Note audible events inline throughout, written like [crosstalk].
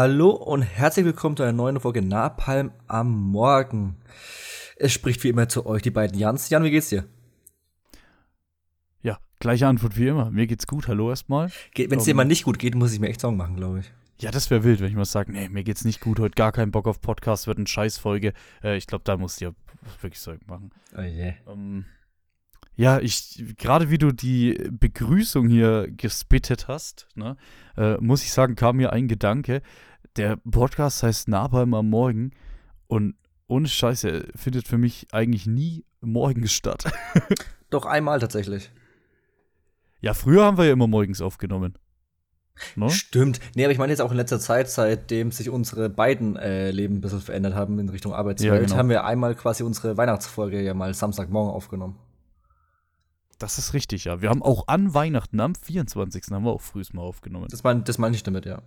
Hallo und herzlich willkommen zu einer neuen Folge Napalm am Morgen. Es spricht wie immer zu euch die beiden Jans. Jan, wie geht's dir? Ja, gleiche Antwort wie immer. Mir geht's gut. Hallo erstmal. Wenn es dir mal nicht gut geht, muss ich mir echt Sorgen machen, glaube ich. Ja, das wäre wild, wenn ich mal sage, nee, mir geht's nicht gut, heute gar keinen Bock auf Podcast, wird eine Scheißfolge. Äh, ich glaube, da musst du dir wirklich Sorgen machen. Oh je. Ähm, ja, ich, gerade wie du die Begrüßung hier gespittet hast, ne, äh, muss ich sagen, kam mir ein Gedanke. Der Podcast heißt Napalm am Morgen und ohne Scheiße findet für mich eigentlich nie morgens statt. [laughs] Doch einmal tatsächlich. ja, früher haben wir ja immer morgens aufgenommen. Ne? Stimmt. Nee, aber ich meine jetzt auch in letzter Zeit, seitdem sich unsere beiden äh, Leben ein bisschen verändert haben in Richtung Arbeitswelt, Ja, genau. haben wir einmal quasi unsere Weihnachtsfolge ja mal Samstagmorgen aufgenommen. Das ist richtig, ja. Wir haben auch an Weihnachten, am 24. haben wir auch frühst mal aufgenommen. Das meine das mein ich damit, ja.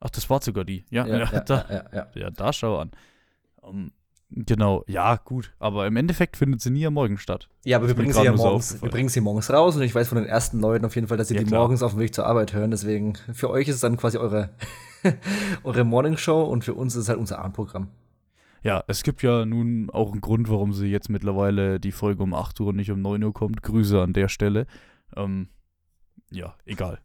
Ach, das war sogar die. Ja, ja, ja, [laughs] da, ja, ja. ja, da schau an. Ähm, genau, ja, gut. Aber im Endeffekt findet sie nie am Morgen statt. Ja, aber wir bringen sie ja nur so morgens, wir bringen sie morgens raus und ich weiß von den ersten Leuten auf jeden Fall, dass sie Ja, die klar. morgens auf dem Weg zur Arbeit hören. Deswegen, für euch ist es dann quasi eure, [laughs] eure Morning Show und für uns ist es halt unser Abendprogramm. Ja, es gibt ja nun auch einen Grund, warum sie jetzt mittlerweile die Folge um 8 Uhr und nicht um 9 Uhr kommt. Grüße an der Stelle. Ähm, ja, egal.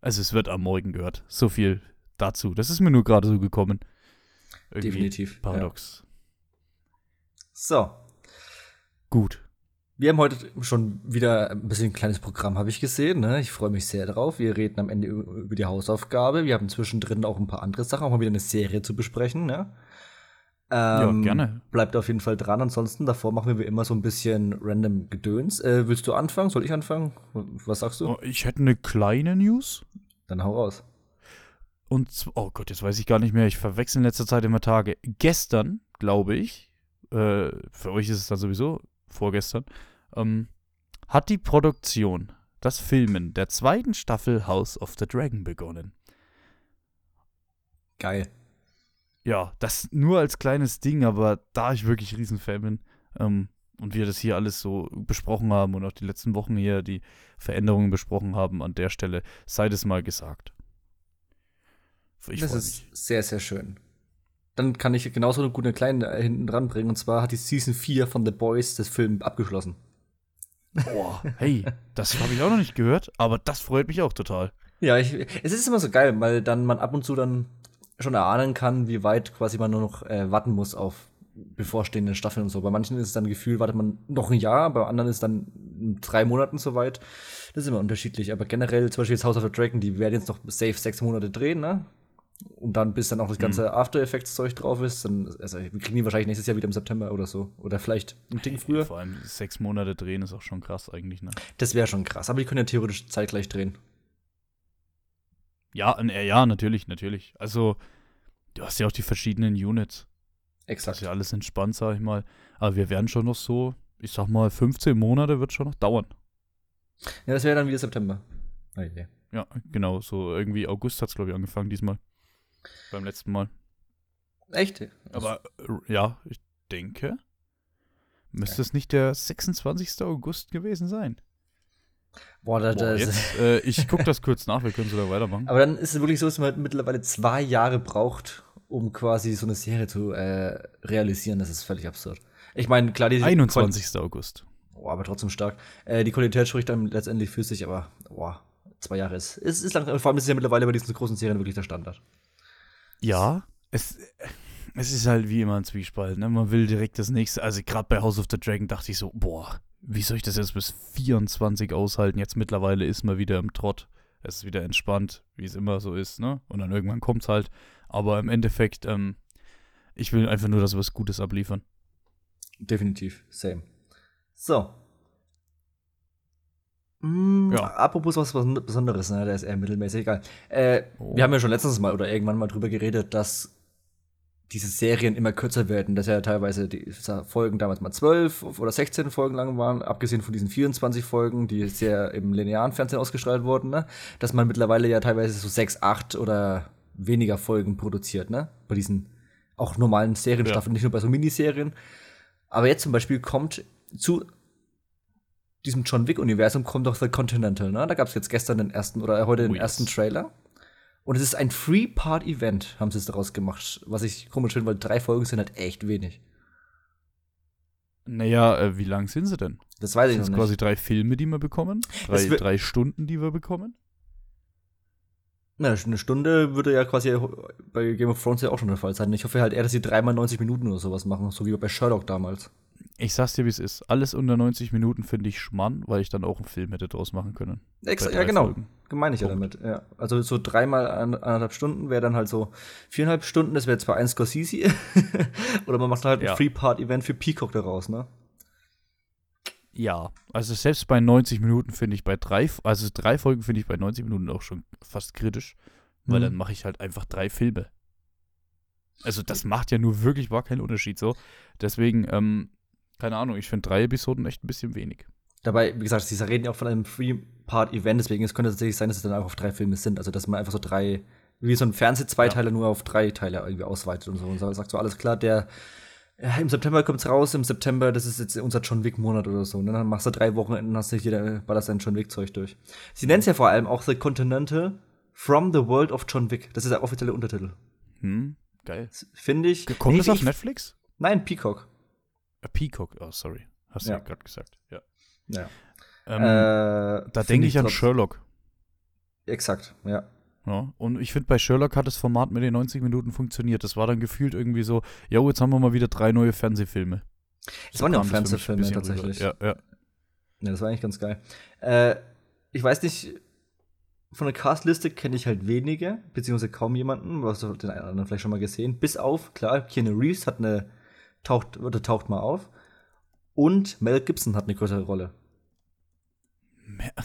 Also es wird am Morgen gehört. So viel dazu. Das ist mir nur gerade so gekommen. Irgendwie Definitiv. Paradox. So, Gut. wir haben heute schon wieder ein bisschen ein kleines Programm, habe ich gesehen. Ne? Ich freue mich sehr drauf. Wir reden am Ende über über die Hausaufgabe. Wir haben zwischendrin auch ein paar andere Sachen, auch mal wieder eine Serie zu besprechen. Ne? Ähm, ja, gerne. Bleibt auf jeden Fall dran. Ansonsten, davor machen wir wie immer so ein bisschen random Gedöns. Äh, willst du anfangen? Soll ich anfangen? Was sagst du? Oh, Ich hätte eine kleine News. Dann hau raus. Und, oh Gott, jetzt weiß ich gar nicht mehr. Ich verwechsel in letzter Zeit immer Tage. Gestern, glaube ich, äh, für euch ist es dann sowieso vorgestern, ähm, hat die Produktion, das Filmen der zweiten Staffel House of the Dragon begonnen. Geil. Ja, das nur als kleines Ding, aber da ich wirklich Riesenfan bin ähm, und wir das hier alles so besprochen haben und auch die letzten Wochen hier die Veränderungen besprochen haben, an der Stelle sei das mal gesagt. Ich das ist mich. sehr, sehr schön. Dann kann ich genauso eine gute kleine äh, hinten dran bringen. Und zwar hat die Season 4 von The Boys das Film abgeschlossen. Boah, hey, das habe ich auch noch nicht gehört, aber das freut mich auch total. Ja, ich, es ist immer so geil, weil dann man ab und zu dann schon erahnen kann, wie weit quasi man nur noch äh, warten muss auf bevorstehende Staffeln und so. Bei manchen ist es dann Gefühl, wartet man noch ein Jahr, bei anderen ist dann in drei Monaten soweit. Das ist immer unterschiedlich. Aber generell, zum Beispiel jetzt House of the Dragon, die werden jetzt noch safe sechs Monate drehen, ne? Und dann, bis dann auch das ganze After Effects Zeug drauf ist, dann, also wir kriegen die wahrscheinlich nächstes Jahr wieder im September oder so. Oder vielleicht ein Ding früher. Vor allem sechs Monate drehen ist auch schon krass eigentlich, ne? Das wäre schon krass. Aber die können ja theoretisch zeitgleich drehen. Ja, äh, ja, natürlich, natürlich. Also, du hast ja auch die verschiedenen Units. Das Exakt. ist ja alles entspannt, sag ich mal. Aber wir werden schon noch so, ich sag mal, 15 Monate wird schon noch dauern. Ja, das wäre dann wieder September. Oh je. Ja, genau, so irgendwie August hat's glaube ich, angefangen diesmal. Beim letzten Mal. Echt? Aber äh, ja, ich denke, müsste es nicht der 26. August gewesen sein. Boah, da, Boah, jetzt, [laughs] äh, ich gucke das kurz nach, wir können sogar weitermachen. Aber dann ist es wirklich so, dass man mittlerweile zwei Jahre braucht, um quasi so eine Serie zu äh, realisieren. Das ist völlig absurd. Ich meine, klar, die 21. August. Boah, aber trotzdem stark. Äh, die Qualität spricht dann letztendlich für sich, aber boah, zwei Jahre ist. Es ist lang, vor allem ist es ja mittlerweile bei diesen großen Serien wirklich der Standard. Ja, es, es ist halt wie immer ein Zwiespalt. Ne? Man will direkt das nächste. Also gerade bei House of the Dragon dachte ich so, boah, wie soll ich das jetzt bis 24 aushalten? Jetzt mittlerweile ist man wieder im Trott. Es ist wieder entspannt, wie es immer so ist, ne? Und dann irgendwann kommt's halt. Aber im Endeffekt, ähm, ich will einfach nur, dass wir was Gutes abliefern. Definitiv, same. So. Mm, Ja. Apropos was, was Besonderes, ne? Der ist eher mittelmäßig egal. Äh, Oh. Wir haben ja schon letztens mal oder irgendwann mal drüber geredet, dass diese Serien immer kürzer werden, dass ja teilweise die Folgen damals mal 12 oder 16 Folgen lang waren, abgesehen von diesen 24 Folgen, die sehr im linearen Fernsehen ausgestrahlt wurden, ne? dass man mittlerweile ja teilweise so 6, 8 oder weniger Folgen produziert, ne? Bei diesen auch normalen Serienstaffeln, nicht nur bei so Miniserien. Aber jetzt zum Beispiel kommt zu diesem John Wick-Universum kommt doch The Continental, ne? Da gab es jetzt gestern den ersten oder heute den Oh, yes. ersten Trailer. Und es ist ein Three-Part-Event, haben sie es daraus gemacht. Was ich komisch finde, weil drei Folgen sind halt echt wenig. Naja, äh, wie lang sind sie denn? Das weiß ich Sind noch nicht. quasi drei Filme, die wir bekommen? Drei, drei Stunden, die wir bekommen? Na, eine Stunde würde ja quasi bei Game of Thrones ja auch schon der Fall sein. Ich hoffe halt eher, dass sie dreimal 90 Minuten oder sowas machen, so wie bei Sherlock damals. Ich sag's dir, wie es ist. Alles unter 90 Minuten finde ich schmann, weil ich dann auch einen Film hätte draus machen können. Ex ja, genau. Folgen. Gemeine ich ja damit. Ja. Also so dreimal an- anderthalb Stunden wäre dann halt so viereinhalb Stunden, das wäre zwar ein Scorsese. [laughs] oder man macht halt ein Ja. Three-Part-Event für Peacock daraus, ne? Ja, also selbst bei 90 Minuten finde ich bei drei, also drei Folgen finde ich bei 90 Minuten auch schon fast kritisch, weil Mhm. dann mache ich halt einfach drei Filme. Also das macht ja nur wirklich gar keinen Unterschied so. Deswegen, ähm, keine Ahnung, ich finde drei Episoden echt ein bisschen wenig. Dabei, wie gesagt, sie reden ja auch von einem Three-Part-Event, deswegen es könnte tatsächlich sein, dass es dann auch auf drei Filme sind. Also, dass man einfach so drei, wie so ein Fernseh-Zweiteiler nur auf drei Teile irgendwie ausweitet und so. Und sagt so, alles klar, der ja, im September kommt's raus, im September, das ist jetzt unser John Wick-Monat oder so. Und dann machst du drei Wochenenden, hast du jeder ballerst dein John Wick-Zeug durch. Sie nennen es ja vor allem auch The Continental From the World of John Wick. Das ist der offizielle Untertitel. Hm, geil. Finde ich. Kommt Nee, das auf Netflix? Nein, Peacock. Äh, Peacock, oh sorry. Hast du Ja. ja gerade gesagt. Ja. Ja. Ähm, äh, da denke ich an trotz- Sherlock. Exakt, ja. Ja, und ich finde, bei Sherlock hat das Format mit den 90 Minuten funktioniert. Das war dann gefühlt irgendwie so, jo, jetzt haben wir mal wieder drei neue Fernsehfilme. Es waren ja auch Fernsehfilme tatsächlich. rüber. Ja, ja. Ja, das war eigentlich ganz geil. Äh, ich weiß nicht, von der Castliste kenne ich halt wenige, beziehungsweise kaum jemanden, was du den einen oder anderen vielleicht schon mal gesehen. Bis auf, klar, Keanu Reeves hat eine, taucht, oder taucht mal auf. Und Mel Gibson hat eine größere Rolle. [laughs]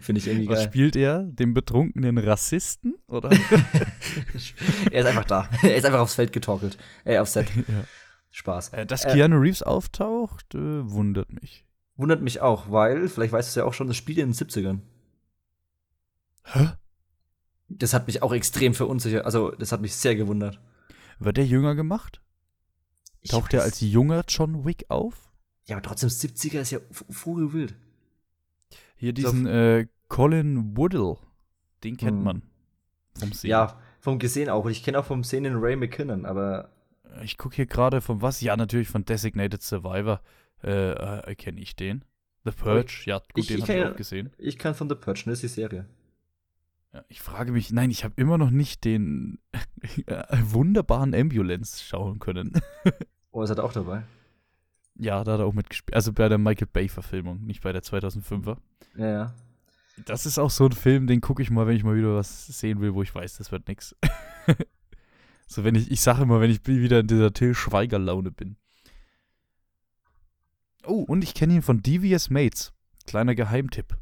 Finde ich irgendwie Was geil. spielt er? Den betrunkenen Rassisten? Oder? [laughs] er ist einfach da. er ist einfach aufs Feld getorkelt. Äh, aufs Set. [laughs] ja. Spaß. Äh, Dass Äh, Keanu Reeves auftaucht, äh, wundert mich. Wundert mich auch, weil, vielleicht weißt du es ja auch schon, das spielt in den 70ern. Hä? Das hat mich auch extrem verunsichert. Also, das hat mich sehr gewundert. Wird der jünger gemacht? Taucht er als junger John Wick auf? Ja, aber trotzdem, 70er ist ja vogelwild. Hier diesen äh, Colin Woodle, den kennt Hm. man vom Sehen. Ja, vom Gesehen auch. Und ich kenne auch vom Sehen den Ray McKinnon, aber Ich gucke hier gerade von was? Ja, natürlich von Designated Survivor. Äh, äh, kenne ich den. The Purge, ja, gut, ich- den habe ich auch gesehen. ich kann von The Purge, das ist die Serie. Ich frage mich, nein, ich habe immer noch nicht den [laughs] äh, wunderbaren Ambulance schauen können. [laughs] Oh, ist er da auch dabei? ja, da hat er auch mitgespielt. Also bei der Michael Bay-Verfilmung, nicht bei der 2005er. Ja, ja. Das ist auch so ein Film, den gucke ich mal, wenn ich mal wieder was sehen will, wo ich weiß, das wird nix. [laughs] so, wenn ich, ich sage immer, wenn ich wieder in dieser Till Schweiger-Laune bin. Oh, und ich kenne ihn von Devious Mates. Kleiner Geheimtipp.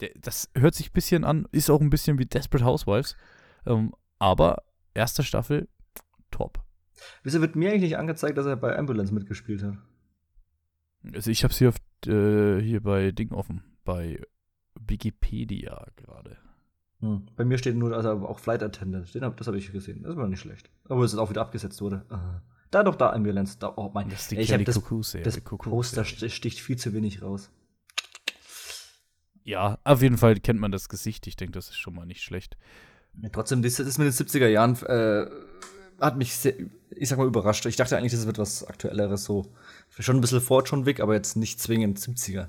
Der, das hört sich ein bisschen an, ist auch ein bisschen wie Desperate Housewives. Ähm, aber erste Staffel, top. Wieso wird mir eigentlich nicht angezeigt, dass er bei Ambulance mitgespielt hat? Also ich habe auf, äh, hier bei Ding offen, bei Wikipedia gerade. Hm. Bei mir steht nur, also auch Flight Attendant. Den hab, das habe ich gesehen. Das war nicht schlecht. Obwohl es auch wieder abgesetzt wurde. Ah. Da doch da Ambulance. Da, oh mein, Das ist die ey, ich Kelly das, Cuckoo-Serie. das Cuckoo-Serie. Poster st- sticht viel zu wenig raus. Ja, auf jeden Fall kennt man das Gesicht. Ich denke, das ist schon mal nicht schlecht. Ja, trotzdem, das ist mit den 70er Jahren äh, hat mich sehr, ich sag mal, überrascht. Ich dachte eigentlich, das wird was Aktuelleres, so. Schon ein bisschen vor John Wick, aber jetzt nicht zwingend 70er.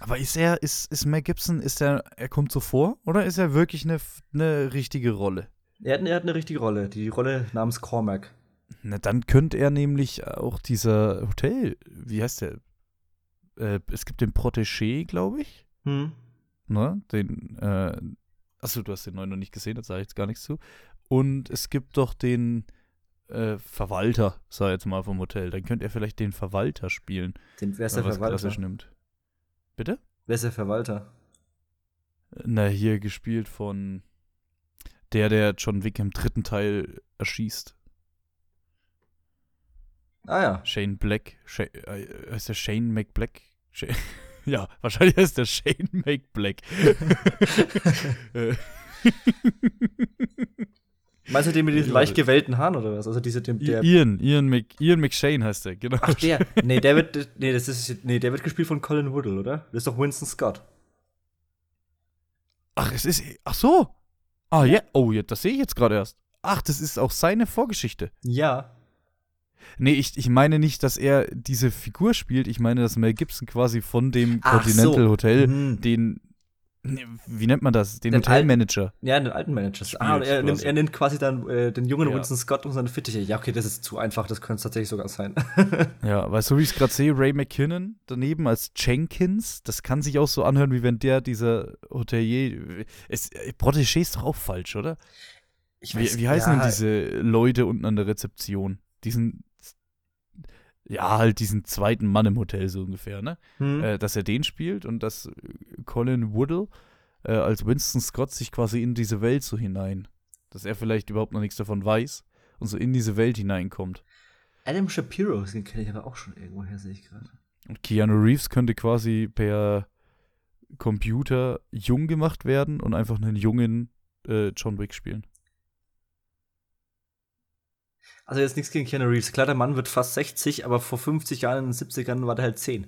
Aber ist er, ist, ist Mel Gibson, ist er, er kommt so vor? Oder ist er wirklich eine, eine richtige Rolle? Er hat, er hat eine richtige Rolle, die Rolle namens Cormac. Na, dann könnte er nämlich auch dieser Hotel, wie heißt der? Äh, es gibt den Protégé, glaube ich. Hm. Ne? Den, äh, achso, du hast den neuen noch nicht gesehen, da sage ich jetzt gar nichts zu. Und es gibt doch den äh, Verwalter, sag ich jetzt mal vom Hotel. Dann könnte er vielleicht den Verwalter spielen, Den, wer ist der Verwalter? nimmt. Bitte? Wer ist der Verwalter? Na, hier gespielt von der, der John Wick im dritten Teil erschießt. Ah ja. Shane Black. Sha äh, heißt der Shane McBlack? Sha [laughs] ja, wahrscheinlich heißt der Shane McBlack. Äh, [laughs] Meinst du den mit diesen leicht gewellten Haaren oder was? Also diese, dem, der. Ian, Ian, Mc, Ian McShane heißt der, genau. Ach, der. [laughs] Nee, der wird. Nee, das ist. Nee, der wird gespielt von Colin Woodle, oder? Das ist doch Winston Scott. Ach, es ist. Ach so. Ah, ja. Oh, ja, das sehe ich jetzt gerade erst. Ach, das ist auch seine Vorgeschichte. Ja. Nee, ich, ich meine nicht, dass er diese Figur spielt. Ich meine, dass Mel Gibson quasi von dem Ach Continental so. Hotel Mhm. den. nee, Wie nennt man das? Den, Den Hotelmanager. Ja, den alten Manager. Ah, er, nimmt, quasi. er nimmt quasi dann äh, den jungen Ja. Winston Scott und seine Fittiche. Ja, okay, das ist zu einfach, das könnte es tatsächlich sogar sein. [laughs] Ja, weil so wie ich es gerade sehe, Ray McKinnon daneben als Jenkins, das kann sich auch so anhören, wie wenn der dieser Hotelier. Es, äh, Protégé ist doch auch falsch, oder? Ich Wie, wie heißen denn diese Leute unten an der Rezeption? Diesen. Ja, halt diesen zweiten Mann im Hotel so ungefähr, ne? Hm? Äh, dass er den spielt und dass äh, Colin Woodle äh, als Winston Scott sich quasi in diese Welt so hinein, dass er vielleicht überhaupt noch nichts davon weiß und so in diese Welt hineinkommt. Adam Shapiro, den kenne ich aber auch schon irgendwoher, sehe ich gerade. Und Keanu Reeves könnte quasi per Computer jung gemacht werden und einfach einen jungen äh, John Wick spielen. Also jetzt nichts gegen Keanu Reeves. Klar, der Mann wird fast 60, aber vor 50 Jahren in den 70ern war der halt 10.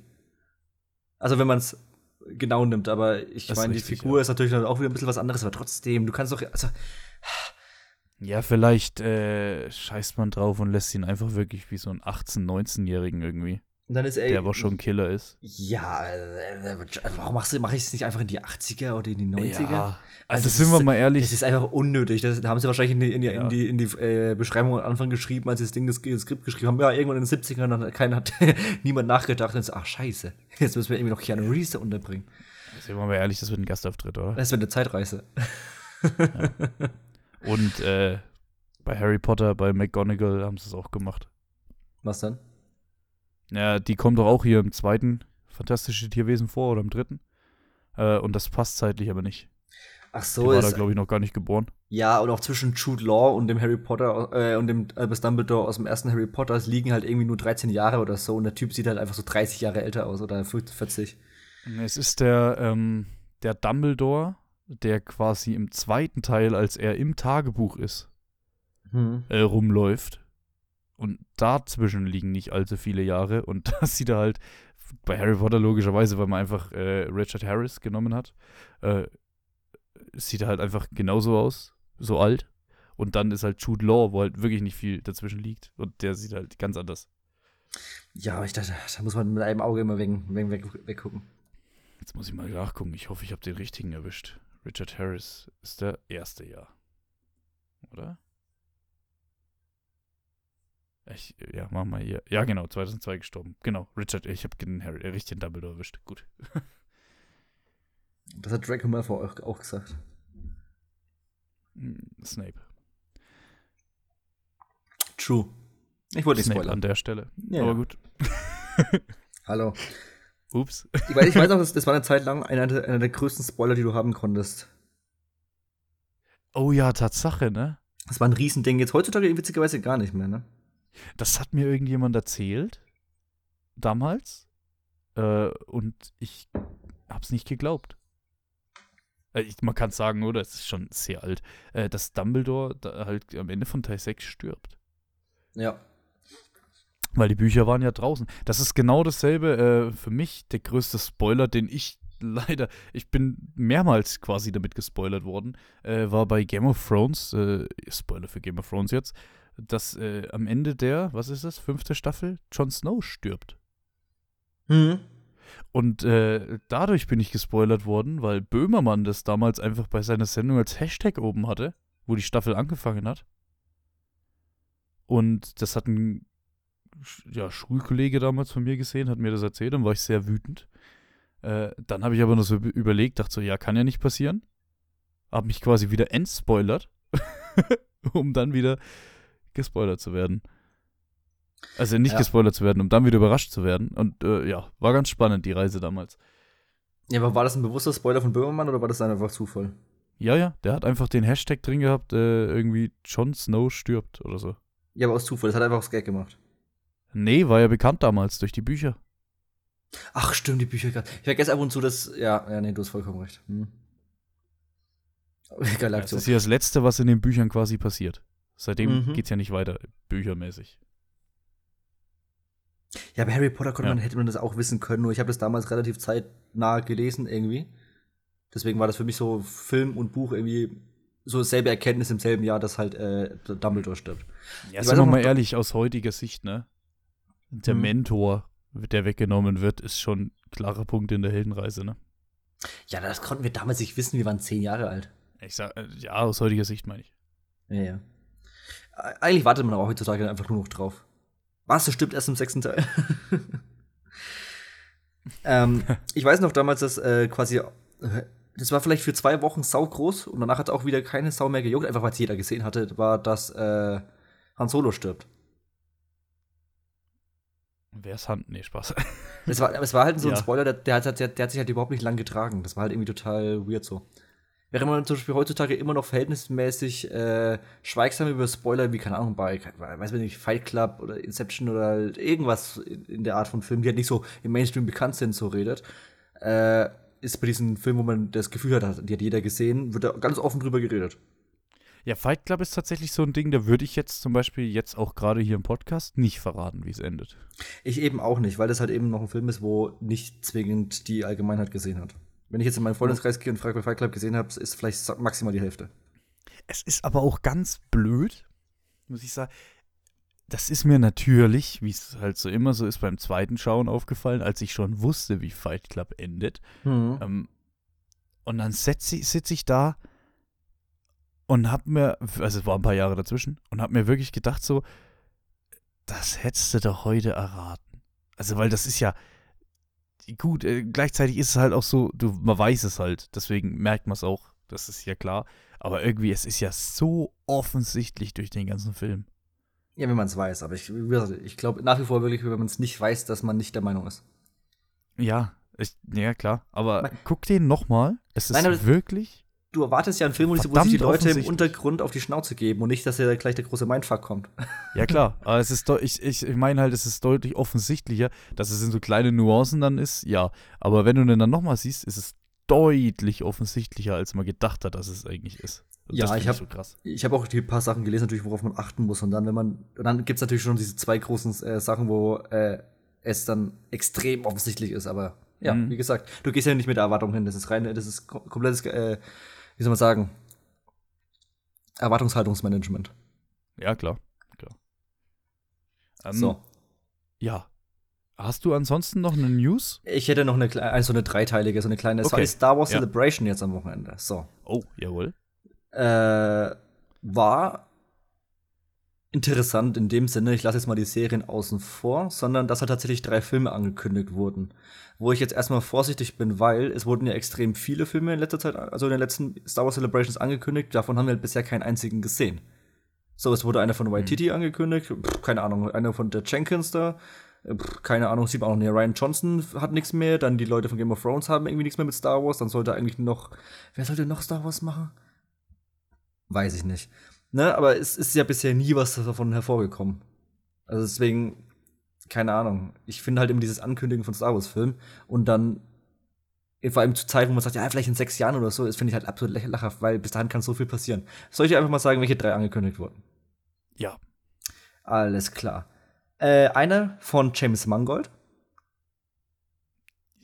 Also wenn man es genau nimmt, aber ich meine, die Figur ja. ist natürlich dann auch wieder ein bisschen was anderes, aber trotzdem, du kannst doch, also, Ja, vielleicht äh, scheißt man drauf und lässt ihn einfach wirklich wie so einen 18-, 19-Jährigen irgendwie, und dann ist er. der aber schon ein Killer ist. Ja, äh, warum machst du, mach ich es nicht einfach in die 80er oder in die 90er? Ja, Also also das sind wir ist- mal ehrlich, Das ist einfach unnötig. Das haben sie wahrscheinlich in die, in die, Ja. in die, in die äh, Beschreibung am Anfang geschrieben, als sie das Ding, das, das Skript geschrieben haben. Ja, irgendwann in den 70ern dann keiner hat [laughs] niemand nachgedacht und so, ach scheiße, jetzt müssen wir irgendwie noch Keanu Reeves da unterbringen. sind wir mal ehrlich, das wird ein Gastauftritt, oder? Das wäre eine Zeitreise. Und äh, bei Harry Potter, bei McGonagall haben sie es auch gemacht. Was dann? Ja, die kommt doch auch hier im zweiten Fantastische Tierwesen vor oder im dritten. Äh, und das passt zeitlich aber nicht. Ach Die so, war da, ist, glaube ich, noch gar nicht geboren. ja, und auch zwischen Jude Law und dem Harry Potter äh, und dem Albus Dumbledore aus dem ersten Harry Potter es liegen halt irgendwie nur 13 Jahre oder so und der Typ sieht halt einfach so 30 Jahre älter aus oder 40. Es ist der, ähm, der Dumbledore, der quasi im zweiten Teil, als er im Tagebuch ist, Hm. äh, rumläuft. Und dazwischen liegen nicht allzu viele Jahre. Und [laughs] das sieht er halt bei Harry Potter logischerweise, weil man einfach äh, Richard Harris genommen hat, äh, sieht er halt einfach genauso aus, so alt. Und dann ist halt Jude Law, wo halt wirklich nicht viel dazwischen liegt. Und der sieht halt ganz anders. Ja, aber ich dachte, da muss man mit einem Auge immer wegen, wegen weg, weggucken. Jetzt muss ich mal nachgucken. Ich hoffe, ich habe den richtigen erwischt. Richard Harris ist der erste Jahr. Oder? Ich, ja, machen wir hier. Ja, genau, 2002 gestorben. Genau, Richard, ich habe den Harry, richtigen Dumbledore erwischt. Gut. [laughs] Das hat Draco Malfoy auch, auch gesagt. Hm, Snape. True. Ich wollte nicht Snape spoilern. an der Stelle. Ja, Aber ja. gut. [laughs] Hallo. Ups. Ich weiß, ich weiß auch, das, das war eine Zeit lang einer der, einer der größten Spoiler, die du haben konntest. Oh ja, Tatsache, ne? Das war ein Riesending. Jetzt heutzutage witzigerweise gar nicht mehr, ne? Das hat mir irgendjemand erzählt. Damals. Äh, und ich hab's nicht geglaubt. Äh, ich, man kann sagen, oder? Es ist schon sehr alt. Äh, dass Dumbledore da halt am Ende von Teil 6 stirbt. Ja. Weil die Bücher waren ja draußen. Das ist genau dasselbe äh, für mich, der größte Spoiler, den ich [laughs] leider, ich bin mehrmals quasi damit gespoilert worden, äh, war bei Game of Thrones, äh, Spoiler für Game of Thrones jetzt, dass äh, am Ende der, was ist das, fünfte Staffel, Jon Snow stirbt. Hm. Und äh, dadurch bin ich gespoilert worden, weil Böhmermann das damals einfach bei seiner Sendung als Hashtag oben hatte, wo die Staffel angefangen hat. Und das hat ein ja, Schulkollege damals von mir gesehen, hat mir das erzählt, dann war ich sehr wütend. Äh, dann habe ich aber noch so üb- überlegt, dachte so, ja, kann ja nicht passieren. Hab mich quasi wieder entspoilert, [laughs] um dann wieder gespoilert zu werden. Also nicht Ja. gespoilert zu werden, um dann wieder überrascht zu werden. Und äh, ja, war ganz spannend, die Reise damals. Ja, aber war das ein bewusster Spoiler von Böhmermann oder war das einfach Zufall? Ja, ja, der hat einfach den Hashtag drin gehabt, äh, irgendwie Jon Snow stirbt oder so. Ja, aber aus Zufall. Das hat er einfach aus Gag gemacht. Nee, war ja bekannt damals durch die Bücher. Ach, stimmt, die Bücher. Ich vergesse ab und zu, dass. Ja, ja, nee, du hast vollkommen recht. Hm. [laughs] Geile Das Aktion. ist ja das Letzte, was in den Büchern quasi passiert. Seitdem Mhm. geht's ja nicht weiter, büchermäßig. Ja, bei Harry Potter konnte Ja. man, hätte man das auch wissen können, nur ich habe das damals relativ zeitnah gelesen irgendwie. Deswegen war das für mich so Film und Buch irgendwie so selbe Erkenntnis im selben Jahr, dass halt äh, Dumbledore stirbt. Ja, sind wir mal ehrlich, aus heutiger Sicht, ne? Der mhm. Mentor, der weggenommen wird, ist schon ein klarer Punkt in der Heldenreise, ne? Ja, das konnten wir damals nicht wissen, wir waren zehn Jahre alt. Ich sag, äh, ja, aus heutiger Sicht meine ich. Ja, ja. Eigentlich wartet man auch heutzutage einfach nur noch drauf. Was, das stimmt erst im sechsten Teil. [laughs] ähm, ich weiß noch damals, dass äh, quasi, äh, das war vielleicht für zwei Wochen sau groß und danach hat auch wieder keine Sau mehr gejuckt, einfach weil es jeder gesehen hatte, war, dass äh, Han Solo stirbt. Wer ist Han? Nee, Spaß. Es war, es war halt so ein ja. Spoiler, der, der, hat, der, der, hat sich halt überhaupt nicht lang getragen. Das war halt irgendwie total weird so. Während man zum Beispiel heutzutage immer noch verhältnismäßig äh, schweigsam über Spoiler, wie, keine Ahnung, bei, weiß man nicht, Fight Club oder Inception oder halt irgendwas in der Art von Film, die halt nicht so im Mainstream bekannt sind, so redet, äh, ist bei diesen Filmen, wo man das Gefühl hat, die hat jeder gesehen, wird da ganz offen drüber geredet. Ja, Fight Club ist tatsächlich so ein Ding, da würde ich jetzt zum Beispiel jetzt auch gerade hier im Podcast nicht verraten, wie es endet. Ich eben auch nicht, weil das halt eben noch ein Film ist, wo nicht zwingend die Allgemeinheit gesehen hat. Wenn ich jetzt in meinen Freundeskreis gehe und frage, wer Fight Club gesehen habe, ist vielleicht maximal die Hälfte. Es ist aber auch ganz blöd, muss ich sagen. Das ist mir natürlich, wie es halt so immer so ist, beim zweiten Schauen aufgefallen, als ich schon wusste, wie Fight Club endet. Mhm. Ähm, und dann sitze sitz ich da und hab mir, also es war ein paar Jahre dazwischen, und hab mir wirklich gedacht so, das hättest du doch heute erraten. Also, weil das ist ja, gut, äh, gleichzeitig ist es halt auch so, du, man weiß es halt, deswegen merkt man es auch, das ist ja klar. Aber irgendwie, es ist ja so offensichtlich durch den ganzen Film. Ja, wenn man es weiß, aber ich, ich glaube nach wie vor wirklich, wenn man es nicht weiß, dass man nicht der Meinung ist. Ja, ich, ja klar, aber Nein. guck den nochmal. Es ist Nein, wirklich du erwartest ja einen Film, wo sich die Leute im Untergrund auf die Schnauze geben und nicht, dass ja gleich der große Mindfuck kommt. Ja, klar. [laughs] Aber es ist ich, ich, ich meine halt, es ist deutlich offensichtlicher, dass es in so kleine Nuancen dann ist, ja. Aber wenn du den dann nochmal siehst, ist es deutlich offensichtlicher, als man gedacht hat, dass es eigentlich ist. Und ja, ich habe so ich habe auch die paar Sachen gelesen, natürlich, worauf man achten muss. Und dann, wenn man, dann gibt es natürlich schon diese zwei großen äh, Sachen, wo äh, es dann extrem offensichtlich ist. Aber ja, mhm. wie gesagt, du gehst ja nicht mit der Erwartung hin. Das ist rein, das ist komplettes äh, wie soll man sagen, Erwartungshaltungsmanagement. Ja, klar. klar. Ähm, so. Ja. Hast du ansonsten noch eine News? Ich hätte noch eine, also eine dreiteilige, so eine kleine okay. Star Wars ja. Celebration jetzt am Wochenende. So. Oh, jawohl. Äh, war interessant in dem Sinne, ich lasse jetzt mal die Serien außen vor, sondern dass da tatsächlich drei Filme angekündigt wurden. Wo ich jetzt erstmal vorsichtig bin, weil es wurden ja extrem viele Filme in letzter Zeit, also in den letzten Star Wars Celebrations angekündigt, davon haben wir bisher keinen einzigen gesehen. So, es wurde einer von Waititi mhm. angekündigt, pff, keine Ahnung, einer von der Jenkins da, pff, keine Ahnung, sieht man auch nicht. Ryan Johnson hat nichts mehr, dann die Leute von Game of Thrones haben irgendwie nichts mehr mit Star Wars, dann sollte eigentlich noch, wer sollte noch Star Wars machen? Weiß ich nicht. Ne, aber es ist ja bisher nie was davon hervorgekommen. Also deswegen, keine Ahnung. Ich finde halt immer dieses Ankündigen von Star Wars-Filmen und dann vor allem zu Zeit, wo man sagt, ja, vielleicht in sechs Jahren oder so, das finde ich halt absolut lachhaft, weil bis dahin kann so viel passieren. Soll ich einfach mal sagen, welche drei angekündigt wurden? Ja. Alles klar. Äh, einer von James Mangold.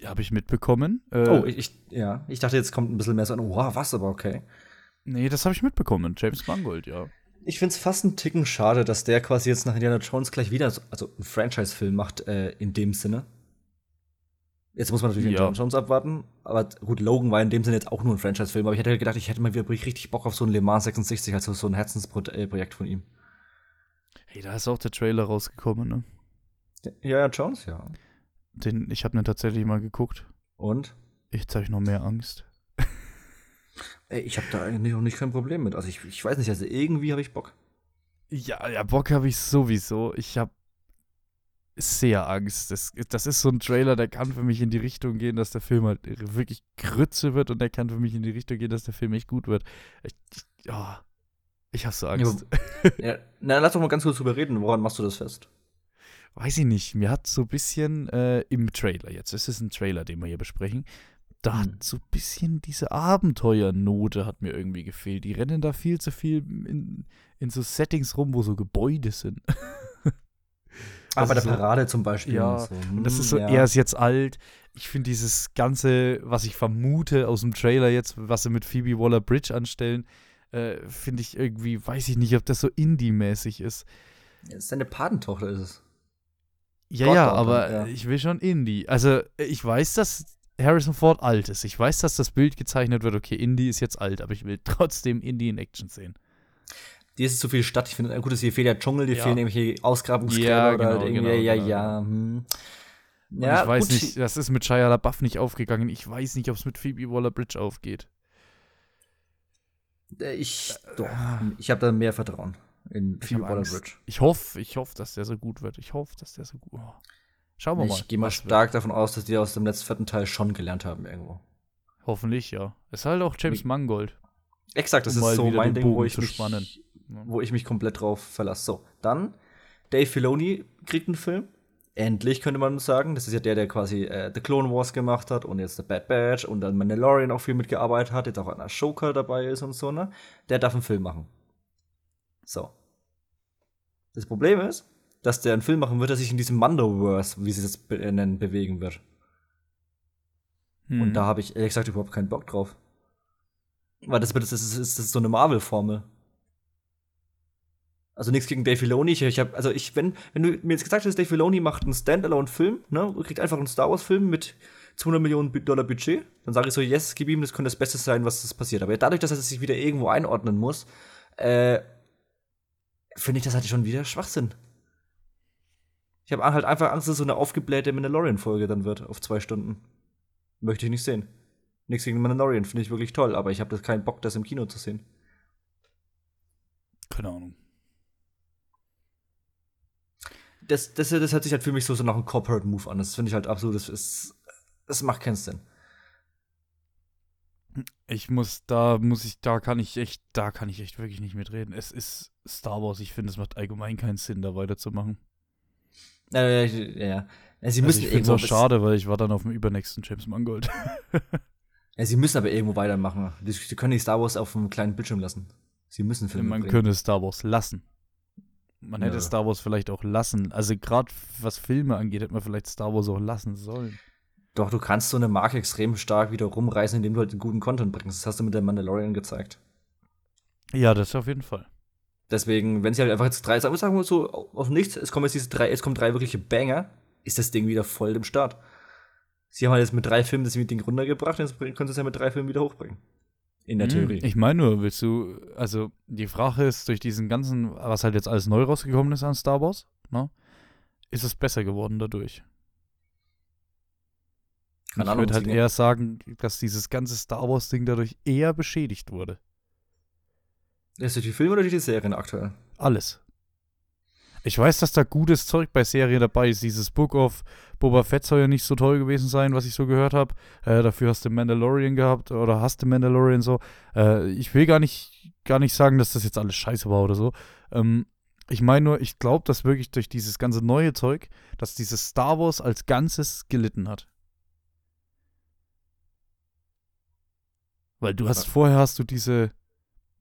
Habe ich mitbekommen. Äh, oh, ich, ich, ja. Ich dachte, jetzt kommt ein bisschen mehr so, wow, was, aber okay. Nee, das habe ich mitbekommen. James Mangold, ja. Ich finde es fast einen Ticken schade, dass der quasi jetzt nach Indiana Jones gleich wieder so, also einen Franchise-Film macht, äh, in dem Sinne. Jetzt muss man natürlich ja. Indiana Jones abwarten, aber gut, Logan war in dem Sinne jetzt auch nur ein Franchise-Film, aber ich hätte gedacht, ich hätte mal wieder richtig Bock auf so ein Le Mans 66, also so ein Herzensprojekt von ihm. Hey, da ist auch der Trailer rausgekommen, ne? Ja, ja, Jones, ja. Den, ich habe den tatsächlich mal geguckt. Und? Ich noch mehr Angst. Ey, ich habe da eigentlich noch nicht kein Problem mit. Also ich, ich weiß nicht, also irgendwie habe ich Bock. Ja, ja, Bock habe ich sowieso. Ich habe sehr Angst. Das, das ist so ein Trailer, der kann für mich in die Richtung gehen, dass der Film halt wirklich Grütze wird und der kann für mich in die Richtung gehen, dass der Film echt gut wird. Ich, ich, oh, ich habe so Angst. Ja, ja, na, lass doch mal ganz kurz drüber reden. Woran machst du das fest? Weiß ich nicht. Mir hat so ein bisschen äh, im Trailer jetzt, es ist ein Trailer, den wir hier besprechen, da hat hm. so ein bisschen diese Abenteuernote hat mir irgendwie gefehlt. Die rennen da viel zu viel in, in so Settings rum, wo so Gebäude sind. Aber [laughs] bei der also Parade zum Beispiel. Ja, und, so. und das ist so, ja. er ist jetzt alt. Ich finde dieses Ganze, was ich vermute aus dem Trailer jetzt, was sie mit Phoebe Waller-Bridge anstellen, äh, finde ich irgendwie, weiß ich nicht, ob das so Indie-mäßig ist. Ja, seine Patentochter ist es. Ja, Gott, ja, aber ja. ich will schon Indie. Also, ich weiß, dass Harrison Ford alt ist. Ich weiß, dass das Bild gezeichnet wird, okay, Indie ist jetzt alt, aber ich will [laughs] trotzdem Indie in Action sehen. Die ist zu viel Stadt. Ich finde, gut, hier fehlt der Dschungel, hier Ja. fehlen irgendwelche Ausgrabungsgräber Ja, oder halt genau, irgendwie, genau, ja, genau, ja. Hm. Und Ja, ich weiß gut. nicht, das ist mit Shia LaBeouf nicht aufgegangen. Ich weiß nicht, ob es mit Phoebe Waller-Bridge aufgeht. Äh, Ich, doch, ich habe da mehr Vertrauen in Phoebe. Waller-Bridge. Ich hoffe, ich hoffe, dass der so gut wird. Ich hoffe, dass der so gut. Oh. Schauen wir mal. Ich gehe mal stark davon aus, dass die aus dem letzten vierten Teil schon gelernt haben irgendwo. Hoffentlich, ja. Ist halt auch James Mangold. Exakt, das Um ist so mein Ding, wo ich, mich, spannen. Wo ich mich komplett drauf verlasse. So, dann Dave Filoni kriegt einen Film. Endlich könnte man sagen. Das ist ja der, der quasi äh, The Clone Wars gemacht hat und jetzt The Bad Batch und dann Mandalorian auch viel mitgearbeitet hat, jetzt auch an Ashoka dabei ist und so, ne? Der darf einen Film machen. So. Das Problem ist, dass der einen Film machen wird, der sich in diesem Mandoverse, wie sie es be äh, nennen, bewegen wird. Hm. Und da habe ich ehrlich gesagt überhaupt keinen Bock drauf. Weil das, das, ist, das ist so eine Marvel-Formel. Also nichts gegen Dave Filoni. Ich, ich hab, also ich, wenn, wenn du mir jetzt gesagt hättest, Dave Filoni macht einen Standalone-Film, ne, kriegt einfach einen Star Wars-Film mit 200 Millionen Dollar Budget, dann sage ich so, yes, gib ihm, das könnte das Beste sein, was das passiert. Aber dadurch, dass er sich wieder irgendwo einordnen muss, äh, finde ich das halt schon wieder Schwachsinn. Ich habe halt einfach Angst, dass es so eine aufgeblähte Mandalorian-Folge dann wird auf zwei Stunden. Möchte ich nicht sehen. Nichts gegen Mandalorian, finde ich wirklich toll, aber ich habe keinen Bock, das im Kino zu sehen. Keine Ahnung. Das, das, das hört sich halt für mich so, so nach einem Corporate Move an. Das finde ich halt absolut, das ist, das macht keinen Sinn. Ich muss, da muss ich, da kann ich echt, da kann ich echt wirklich nicht mitreden. Es ist Star Wars. Ich finde, es macht allgemein keinen Sinn, da weiterzumachen. Äh, ja, ja. ja sie Also müssen ich finde es irgendwo auch schade, weil ich war dann auf dem übernächsten James Mangold. [laughs] Ja, sie müssen aber irgendwo weitermachen. Sie können nicht Star Wars auf einem kleinen Bildschirm lassen. Sie müssen Filme Man bringen. könnte Star Wars lassen. Man hätte Ja. Star Wars vielleicht auch lassen. Also gerade was Filme angeht, hätte man vielleicht Star Wars auch lassen sollen. Doch, du kannst so eine Marke extrem stark wieder rumreißen, indem du halt guten Content bringst. Das hast du mit der Mandalorian gezeigt. Ja, das auf jeden Fall. Deswegen, wenn sie halt einfach jetzt drei, sagen sagen wir so, auf nichts, es kommen jetzt diese drei, es kommen drei wirkliche Banger, ist das Ding wieder voll im Start. Sie haben halt jetzt mit drei Filmen das Ding runtergebracht, jetzt können sie es ja mit drei Filmen wieder hochbringen. In der Hm, Theorie. Ich meine nur, willst du, also die Frage ist, durch diesen ganzen, was halt jetzt alles neu rausgekommen ist an Star Wars, ne, ist es besser geworden dadurch. Keine ich würde halt eher sagen, dass dieses ganze Star Wars-Ding dadurch eher beschädigt wurde. Ist das die Filme oder die Serien aktuell? Alles. Ich weiß, dass da gutes Zeug bei Serien dabei ist. Dieses Book of Boba Fett soll ja nicht so toll gewesen sein, was ich so gehört habe. Äh, dafür hast du Mandalorian gehabt oder hast du Mandalorian so. Äh, ich will gar nicht, gar nicht sagen, dass das jetzt alles scheiße war oder so. Ähm, ich meine nur, ich glaube, dass wirklich durch dieses ganze neue Zeug, dass dieses Star Wars als Ganzes gelitten hat. Weil du hast vorher hast du diese,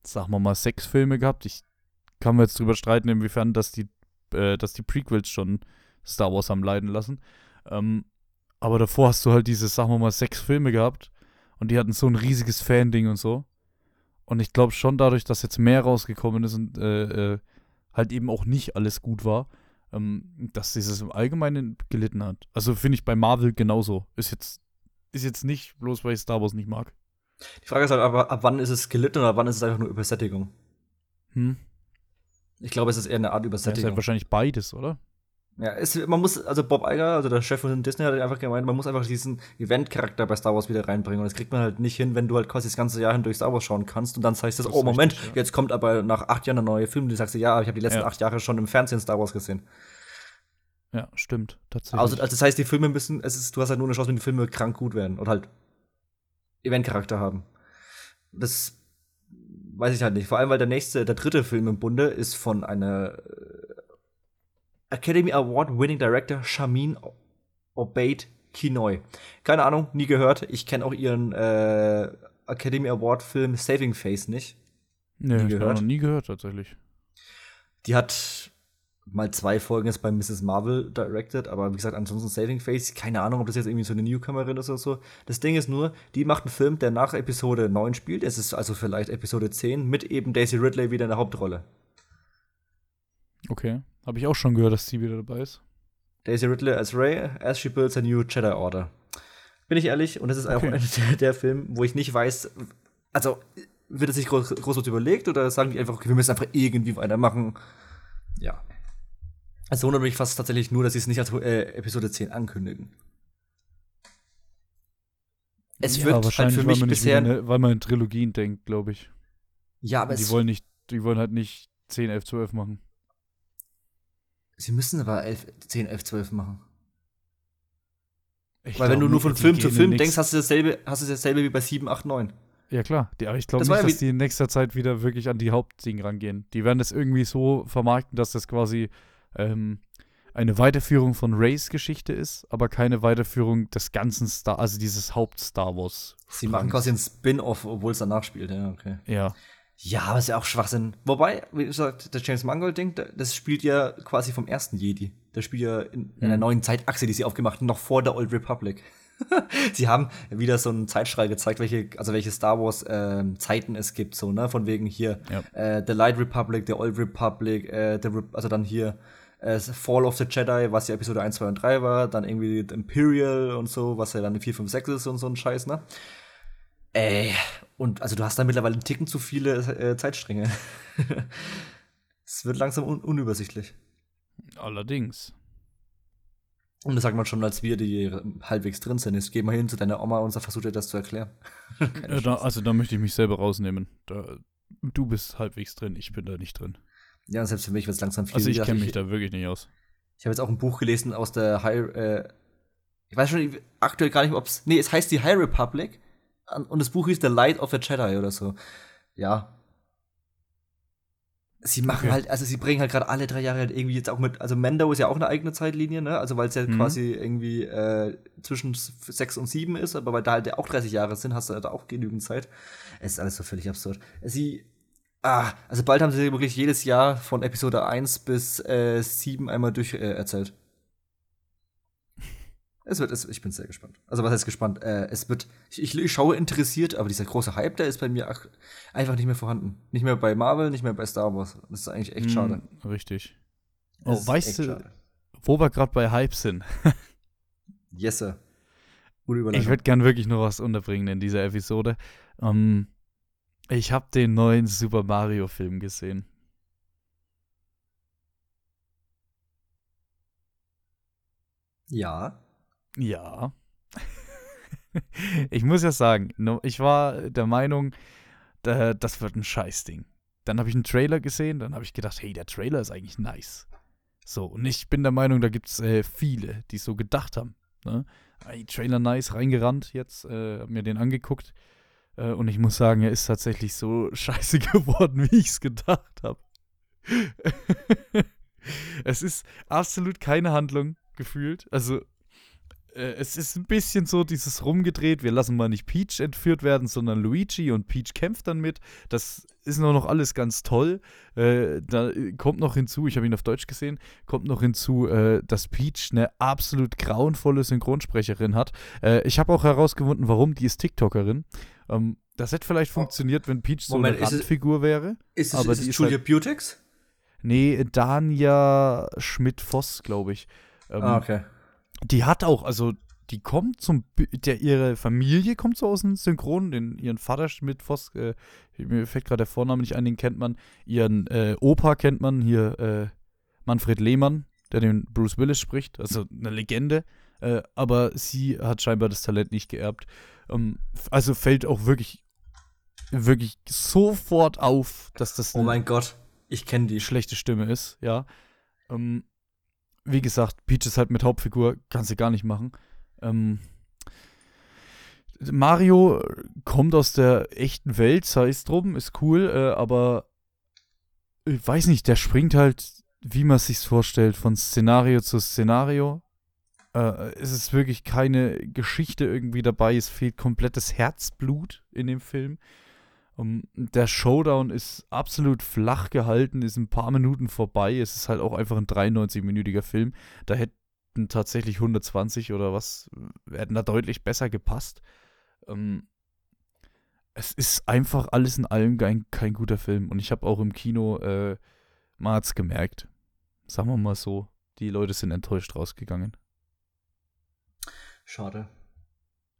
sagen wir mal, sechs Filme gehabt. Ich kann mir jetzt drüber streiten, inwiefern dass die, äh, dass die Prequels schon Star Wars haben leiden lassen. Ähm, aber davor hast du halt diese, sagen wir mal, sechs Filme gehabt und die hatten so ein riesiges Fan-Ding und so. Und ich glaube schon dadurch, dass jetzt mehr rausgekommen ist und äh, äh, halt eben auch nicht alles gut war, ähm, dass dieses im Allgemeinen gelitten hat. Also finde ich bei Marvel genauso. Ist jetzt, ist jetzt nicht bloß, weil ich Star Wars nicht mag. Die Frage ist halt aber, ab wann ist es gelitten oder ab wann ist es einfach nur Übersättigung? Hm? Ich glaube, es ist eher eine Art Das ist Übersättigung. halt wahrscheinlich beides, oder? Ja, es, man muss, also Bob Iger, also der Chef von Disney, hat einfach gemeint, man muss einfach diesen Event-Charakter bei Star Wars wieder reinbringen. Und das kriegt man halt nicht hin, wenn du halt quasi das ganze Jahr hindurch Star Wars schauen kannst und dann sagst du, Das oh ist Moment, richtig, ja. jetzt kommt aber nach acht Jahren ein neuer Film, du sagst, ja, ich habe die letzten Ja. acht Jahre schon im Fernsehen Star Wars gesehen. Ja, stimmt. Tatsächlich. Also, also das heißt, die Filme müssen, es ist, du hast halt nur eine Chance, wenn die Filme krank gut werden oder halt Event-Charakter haben. Das weiß ich halt nicht. Vor allem, weil der nächste, der dritte Film im Bunde ist von einer äh, Academy Award Winning Director Shamin Obeid Kinoy. Keine Ahnung, nie gehört. Ich kenne auch ihren äh, Academy Award Film Saving Face nicht. nee, nie ich gehört. noch nie gehört, tatsächlich. Die hat mal zwei Folgen jetzt bei Mrs. Marvel directed, aber wie gesagt, ansonsten Saving Face, keine Ahnung, ob das jetzt irgendwie so eine Newcomerin ist oder so. Das Ding ist nur, die macht einen Film, der nach Episode 9 spielt. Es ist also vielleicht Episode 10 mit eben Daisy Ridley wieder in der Hauptrolle. Okay. Habe ich auch schon gehört, dass sie wieder dabei ist. Daisy Ridley als Ray, as she builds a new Jedi Order. Bin ich ehrlich, und das ist okay. auch einer der, der Filme, wo ich nicht weiß, also wird es sich groß, groß überlegt oder sagen die einfach, okay, wir müssen einfach irgendwie weitermachen? Ja. Es wundert mich fast tatsächlich nur, dass sie es nicht als äh, Episode 10 ankündigen. Es ja, wird halt für mich bisher. Eine, weil man in Trilogien denkt, glaube ich. Ja, aber die wollen nicht, die wollen halt nicht 10, 11, 12 machen. Sie müssen aber 11, 10, 11, 12 machen. Ich Weil wenn du nur von Film zu Film denkst, hast du dasselbe, hast du dasselbe wie bei 7, 8, 9. Ja, klar. Die, aber ich glaube nicht, ja dass die in nächster Zeit wieder wirklich an die Hauptding rangehen. Die werden das irgendwie so vermarkten, dass das quasi ähm, eine Weiterführung von Rays Geschichte ist, aber keine Weiterführung des ganzen Star, also dieses Haupt-Star Wars. Sie machen quasi einen Spin-off, obwohl es danach spielt, ja, okay. Ja. Ja, aber ist ja auch Schwachsinn. Wobei, wie gesagt, das James Mangold-Ding, das spielt ja quasi vom ersten Jedi. Das spielt ja in, in einer mhm. neuen Zeitachse, die sie aufgemacht haben, noch vor der Old Republic. [laughs] sie haben wieder so einen Zeitstrahl gezeigt, welche, also welche Star Wars äh, Zeiten es gibt, so, ne? Von wegen hier ja. äh, The Light Republic, The Old Republic, äh, the, also dann hier äh, Fall of the Jedi, was ja Episode 1, 2 und 3 war, dann irgendwie The Imperial und so, was ja dann 4, 5, 6 ist und so ein Scheiß, ne? Ey, und also du hast da mittlerweile einen Ticken zu viele äh, Zeitstränge. [laughs] es wird langsam un unübersichtlich. Allerdings. Und das sagt man schon, als wir, die halbwegs drin sind. Jetzt geh mal hin zu deiner Oma und versuch dir das zu erklären. [laughs] ja, da, also da möchte ich mich selber rausnehmen. Da, du bist halbwegs drin, ich bin da nicht drin. Ja, selbst für mich wird es langsam viel. Also ich kenne mich da wirklich nicht aus. Ich habe jetzt auch ein Buch gelesen aus der High, äh, ich weiß schon aktuell gar nicht, ob es, nee, es heißt die High Republic und das Buch hieß The Light of the Jedi oder so. Ja, Sie machen okay. halt, also sie bringen halt gerade alle drei Jahre halt irgendwie jetzt auch mit, also Mando ist ja auch eine eigene Zeitlinie, ne? Also weil es ja mhm. quasi irgendwie äh, zwischen sechs und sieben ist, aber weil da halt ja auch 30 Jahre sind, hast du halt auch genügend Zeit. Es ist alles so völlig absurd. Sie, ah, also bald haben sie wirklich jedes Jahr von Episode 1 bis äh, 7 einmal durch äh, erzählt. Es wird, es, ich bin sehr gespannt. Also was heißt gespannt? Äh, es wird, ich, ich, schaue interessiert, aber dieser große Hype, der ist bei mir ach, einfach nicht mehr vorhanden. Nicht mehr bei Marvel, nicht mehr bei Star Wars. Das ist eigentlich echt mm, schade. Richtig. Oh, weißt du, schade. wo wir gerade bei Hype sind? [laughs] yes, sir. Ich würde gern wirklich noch was unterbringen in dieser Episode. Ähm, ich habe den neuen Super Mario Film gesehen. Ja. Ja. ich muss ja sagen, ich war der Meinung, das wird ein Scheißding. Dann habe ich einen Trailer gesehen, dann habe ich gedacht, hey, der Trailer ist eigentlich nice. So, und ich bin der Meinung, da gibt es äh, viele, die so gedacht haben. Ne? Hey, Trailer nice, reingerannt jetzt, äh, hab mir den angeguckt. Äh, und ich muss sagen, er ist tatsächlich so [laughs] scheiße geworden, wie ich es gedacht habe. [laughs] es ist absolut keine Handlung gefühlt. Also äh, es ist ein bisschen so dieses rumgedreht, wir lassen mal nicht Peach entführt werden, sondern Luigi und Peach kämpft dann mit. Das ist noch alles ganz toll. Äh, da kommt noch hinzu, ich habe ihn auf Deutsch gesehen, kommt noch hinzu, äh, dass Peach eine absolut grauenvolle Synchronsprecherin hat. Äh, ich habe auch herausgefunden, warum, die ist TikTokerin. Ähm, das hätte vielleicht funktioniert, wenn Peach so Moment, eine Randfigur wäre. Ist es, aber ist es Julia halt, Beautix? Nee, Dania Schmidt-Voss, glaube ich. Ähm, ah, okay die hat auch, also die kommt zum, der, ihre Familie kommt so aus dem Synchron, den, ihren Vater Schmidt Voss, äh, mir fällt gerade der Vorname nicht ein, den kennt man, ihren äh, Opa kennt man, hier äh, Manfred Lehmann, der den Bruce Willis spricht, also eine Legende, äh, aber sie hat scheinbar das Talent nicht geerbt. Ähm, also fällt auch wirklich, wirklich sofort auf, dass das Oh mein Gott, ich kenne die. Schlechte Stimme ist, ja. Ähm, wie gesagt, Peach ist halt mit Hauptfigur, kannst du gar nicht machen. Ähm, Mario kommt aus der echten Welt, sei es drum, ist cool, äh, aber ich weiß nicht, der springt halt, wie man sich's vorstellt, von Szenario zu Szenario. Äh, es ist wirklich keine Geschichte irgendwie dabei, es fehlt komplettes Herzblut in dem Film. Um, der Showdown ist absolut flach gehalten, ist ein paar Minuten vorbei. Es ist halt auch einfach ein 93-minütiger Film. Da hätten tatsächlich 120 oder was, hätten da deutlich besser gepasst. Um, es ist einfach alles in allem kein, kein guter Film. Und ich habe auch im Kino, äh, hat's gemerkt. Sagen wir mal so, die Leute sind enttäuscht rausgegangen. Schade.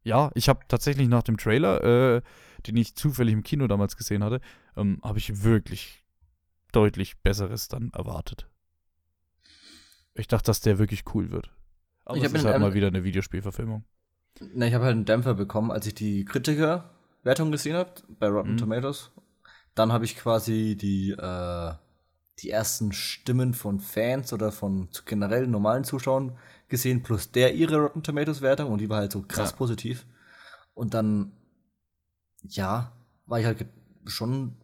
Ja, ich habe tatsächlich nach dem Trailer, äh, den ich zufällig im Kino damals gesehen hatte, ähm, habe ich wirklich deutlich Besseres dann erwartet. Ich dachte, dass der wirklich cool wird. Aber ich es ist halt mal wieder eine Videospielverfilmung. Na, ich habe halt einen Dämpfer bekommen, als ich die Kritikerwertung gesehen habe bei Rotten mhm. Tomatoes. Dann habe ich quasi die, äh, die ersten Stimmen von Fans oder von generell normalen Zuschauern gesehen, plus der ihre Rotten Tomatoes Wertung und die war halt so krass ja. positiv. Und dann, ja, war ich halt schon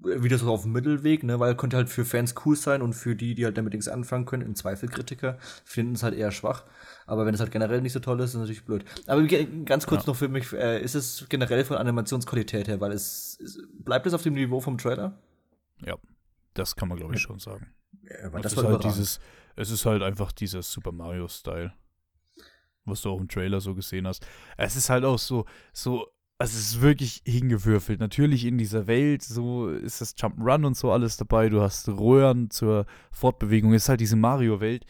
wieder so auf dem Mittelweg, ne, weil könnte halt für Fans cool sein und für die, die halt damit nichts anfangen können, im Zweifel Kritiker, finden es halt eher schwach. Aber wenn es halt generell nicht so toll ist, ist es natürlich blöd. Aber ganz kurz ja. noch für mich, äh, ist es generell von Animationsqualität her, weil es, es bleibt es auf dem Niveau vom Trailer? Ja, das kann man glaube ich schon sagen. Ja, das, das ist halt dieses, es ist halt einfach dieser Super Mario-Style. Was du auch im Trailer so gesehen hast. Es ist halt auch so, so, also es ist wirklich hingewürfelt. Natürlich in dieser Welt, so ist das Jump'n'Run und so alles dabei. Du hast Röhren zur Fortbewegung. Es ist halt diese Mario-Welt.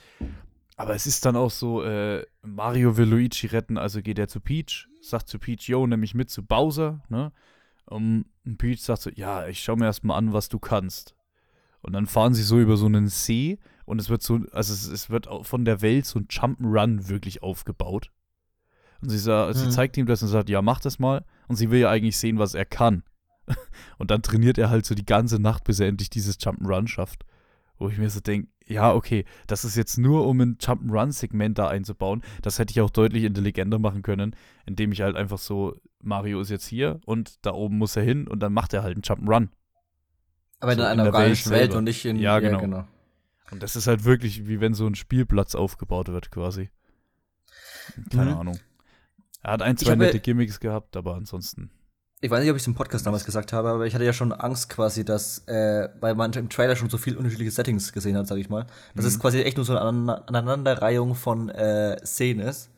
Aber es ist dann auch so, äh, Mario will Luigi retten, also geht er zu Peach, sagt zu Peach, yo, nimm mich mit zu Bowser, ne? Um, und Peach sagt so, ja, ich schau mir erstmal an, was du kannst. Und dann fahren sie so über so einen See und es wird so, also es, es wird von der Welt so ein Jump'n'Run wirklich aufgebaut. Und sie, sah, hm. sie zeigt ihm das und sagt, ja, mach das mal. Und sie will ja eigentlich sehen, was er kann. [laughs] Und dann trainiert er halt so die ganze Nacht, bis er endlich dieses Jump'n'Run schafft. Wo ich mir so denke, ja, okay, das ist jetzt nur, um ein Jump'n'Run-Segment da einzubauen. Das hätte ich auch deutlich intelligenter machen können, indem ich halt einfach so, Mario ist jetzt hier und da oben muss er hin und dann macht er halt einen Jump'n'Run. Aber in so einer organischen Welt, Welt und nicht in. Ja, genau. Ja, genau. Und das ist halt wirklich, wie wenn so ein Spielplatz aufgebaut wird, quasi. Keine mhm. Ahnung. Er hat ein, zwei nette Gimmicks gehabt, aber ansonsten. Ich weiß nicht, ob ich es im Podcast damals gesagt habe, aber ich hatte ja schon Angst quasi, dass, äh, weil man im Trailer schon so viele unterschiedliche Settings gesehen hat, sag ich mal, dass mhm. es quasi echt nur so eine Aneinanderreihung von äh, Szenen ist,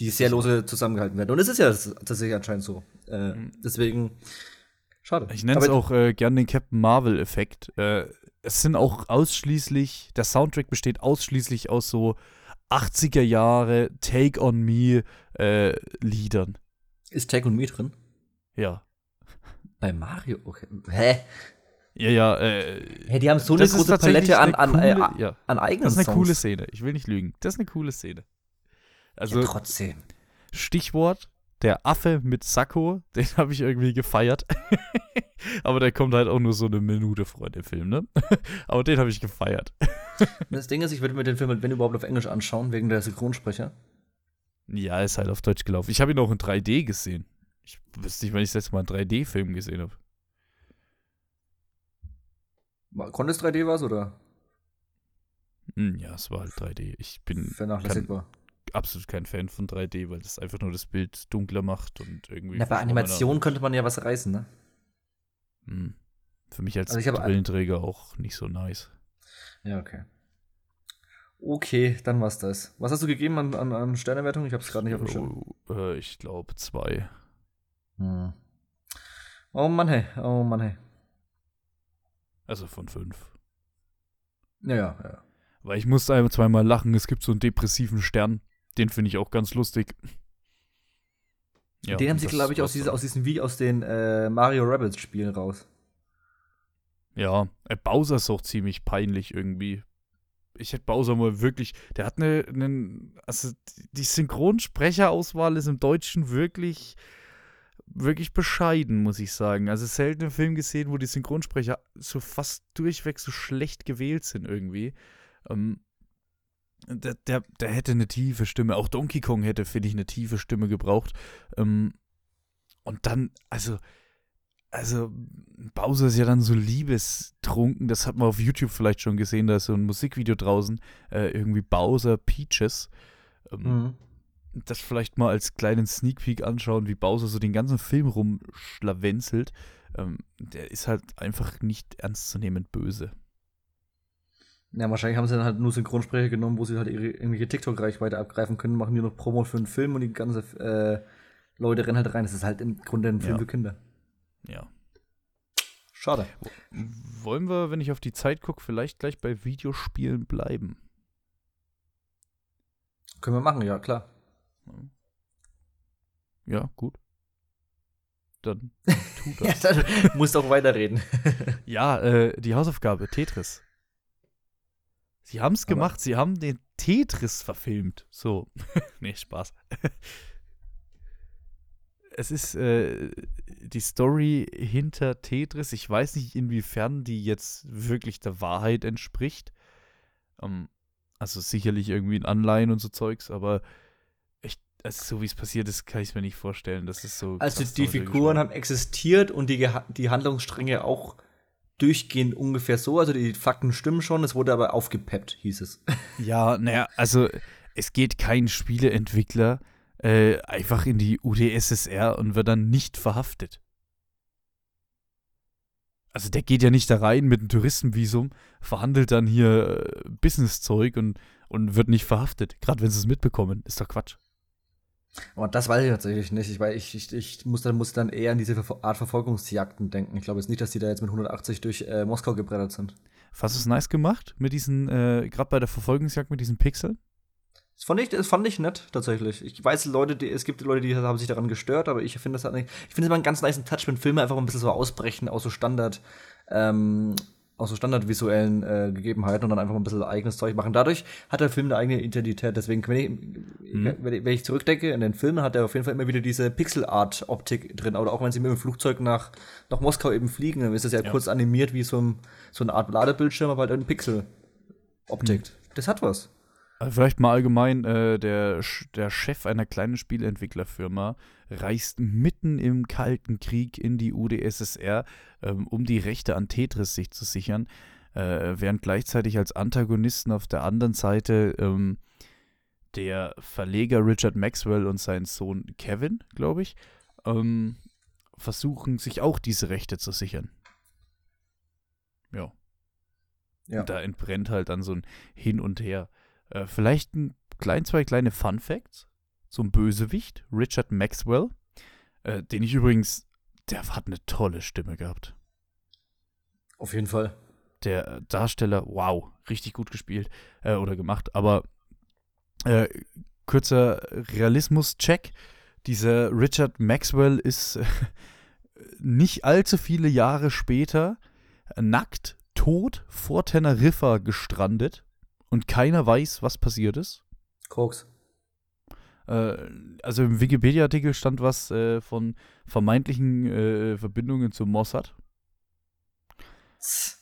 die sehr lose zusammengehalten werden. Und es ist ja tatsächlich anscheinend so. Äh, mhm. Deswegen, schade. Ich nenne es auch äh, gern den Captain Marvel-Effekt. Äh, es sind auch ausschließlich, der Soundtrack besteht ausschließlich aus so 80er Jahre Take on Me äh, Liedern. Ist Take on Me drin? Ja. Bei Mario? Okay. Hä? Ja, ja. Äh, hey, die haben so eine große Palette an, an, coole, äh, ja. an eigenen Das ist eine Songs. coole Szene. Ich will nicht lügen. Das ist eine coole Szene. Also, ja, trotzdem. Stichwort der Affe mit Sakko, [laughs] den habe ich irgendwie gefeiert. [laughs] Aber der kommt halt auch nur so eine Minute vor dem Film, ne? [laughs] Aber den habe ich gefeiert. das Ding ist, ich würde mir den Film, wenn überhaupt, auf Englisch anschauen, wegen der Synchronsprecher. Ja, ist halt auf Deutsch gelaufen. Ich habe ihn auch in 3D gesehen. Ich wüsste nicht, wann ich das letzte Mal einen 3D-Film gesehen habe. Konnte es 3D was, oder? Hm, ja, es war halt 3D. Ich bin. Vernachlässigbar absolut kein Fan von 3D, weil das einfach nur das Bild dunkler macht und irgendwie. Ja, bei Animation könnte man ja was reißen, ne? Hm. Für mich als also Brillenträger auch nicht so nice. Ja, okay. Okay, dann war's das. Was hast du gegeben an, an, an Sternewertung? Ich hab's gerade nicht auf dem Schirm. Oh, äh, ich glaube zwei. Hm. Oh Mann, hey. Oh Mann, hey. Also von fünf. Ja, ja, ja. Weil ich musste ein, zweimal lachen. Es gibt so einen depressiven Stern. Den finde ich auch ganz lustig. Ja, den haben sie, glaube ich, aus, diese, aus diesem wie aus den äh, Mario Rebels Spielen raus. Ja, äh, Bowser ist auch ziemlich peinlich irgendwie. Ich hätte Bowser mal wirklich, der hat eine, eine also die Synchronsprecherauswahl ist im Deutschen wirklich, wirklich bescheiden, muss ich sagen. Also selten einen Film gesehen, wo die Synchronsprecher so fast durchweg so schlecht gewählt sind irgendwie. Ähm, der, der, der hätte eine tiefe Stimme. Auch Donkey Kong hätte, finde ich, eine tiefe Stimme gebraucht. Ähm, und dann, also, also, Bowser ist ja dann so liebestrunken. Das hat man auf YouTube vielleicht schon gesehen. Da ist so ein Musikvideo draußen. Äh, irgendwie Bowser Peaches. Ähm, mhm. das vielleicht mal als kleinen Sneak Peek anschauen, wie Bowser so den ganzen Film rumschlawenzelt. Ähm, der ist halt einfach nicht ernstzunehmend böse. Ja, wahrscheinlich haben sie dann halt nur Synchronsprecher genommen, wo sie halt ihre irgendwelche TikTok-Reichweite abgreifen können, machen nur noch Promo für einen Film und die ganze äh, Leute rennen halt rein. Das ist halt im Grunde ein Film Ja. für Kinder. Ja. Schade. Wollen wir, wenn ich auf die Zeit gucke, vielleicht gleich bei Videospielen bleiben? Können wir machen, ja, klar. Ja, gut. Dann [laughs] tu Ja, das. dann musst auch weiterreden. Ja, äh, die Hausaufgabe, Tetris. Sie haben es gemacht, sie haben den Tetris verfilmt. So. [laughs] nee, Spaß. [laughs] es ist äh, die Story hinter Tetris. Ich weiß nicht, inwiefern die jetzt wirklich der Wahrheit entspricht. Ähm, also sicherlich irgendwie ein Anleihen und so Zeugs, aber ich, also so wie es passiert ist, kann ich es mir nicht vorstellen. Das ist so. Also krass die Figuren haben existiert und die, Geha- die Handlungsstränge auch durchgehend ungefähr so. Also die Fakten stimmen schon, es wurde aber aufgepeppt, hieß es. [laughs] Ja, naja, also es geht kein Spieleentwickler äh, einfach in die UdSSR und wird dann nicht verhaftet. Also der geht ja nicht da rein mit einem Touristenvisum, verhandelt dann hier äh, Businesszeug und, und wird nicht verhaftet. Gerade wenn sie es mitbekommen. Ist doch Quatsch. Aber das weiß ich tatsächlich nicht. Ich, weiß, ich, ich, ich muss, dann, muss dann eher an diese Art Verfolgungsjagden denken. Ich glaube jetzt nicht, dass die da jetzt mit 180 durch äh, Moskau gebrettert sind. Fast ist nice gemacht mit diesen, äh, gerade bei der Verfolgungsjagd mit diesen Pixeln. Das fand ich, das fand ich nett, tatsächlich. Ich weiß, Leute, die, es gibt Leute, die haben sich daran gestört, aber ich finde das halt nicht. Ich finde es immer einen ganz nice Touch, wenn Filme einfach ein bisschen so ausbrechen aus so Standard, ähm, aus so standardvisuellen äh, Gegebenheiten und dann einfach mal ein bisschen eigenes Zeug machen. Dadurch hat der Film eine eigene Identität. Deswegen, wenn ich, ich, wenn ich zurückdenke in den Filmen, hat er auf jeden Fall immer wieder diese Pixel-Art-Optik drin. Oder auch wenn sie mit dem Flugzeug nach, nach Moskau eben fliegen, dann ist das ja, Ja. kurz animiert wie so, ein, so eine Art Ladebildschirm, aber halt eine Pixel-Optik. Das hat was. Vielleicht mal allgemein, äh, der, der Chef einer kleinen Spielentwicklerfirma reist mitten im Kalten Krieg in die UdSSR, ähm, um die Rechte an Tetris sich zu sichern, äh, während gleichzeitig als Antagonisten auf der anderen Seite ähm, der Verleger Richard Maxwell und sein Sohn Kevin, glaube ich, ähm, versuchen sich auch diese Rechte zu sichern. Ja. Ja. Und da entbrennt halt dann so ein Hin und Her. Äh, vielleicht ein klein, zwei kleine Fun Facts. So ein Bösewicht, Richard Maxwell, äh, den ich übrigens, der hat eine tolle Stimme gehabt. Auf jeden Fall. Der äh, Darsteller, wow, richtig gut gespielt äh, oder gemacht. Aber äh, kurzer Realismus-Check. Dieser Richard Maxwell ist äh, [laughs] nicht allzu viele Jahre später nackt, tot vor Teneriffa gestrandet und keiner weiß, was passiert ist. Koks. Äh, also im Wikipedia-Artikel stand was äh, von vermeintlichen äh, Verbindungen zu Mossad.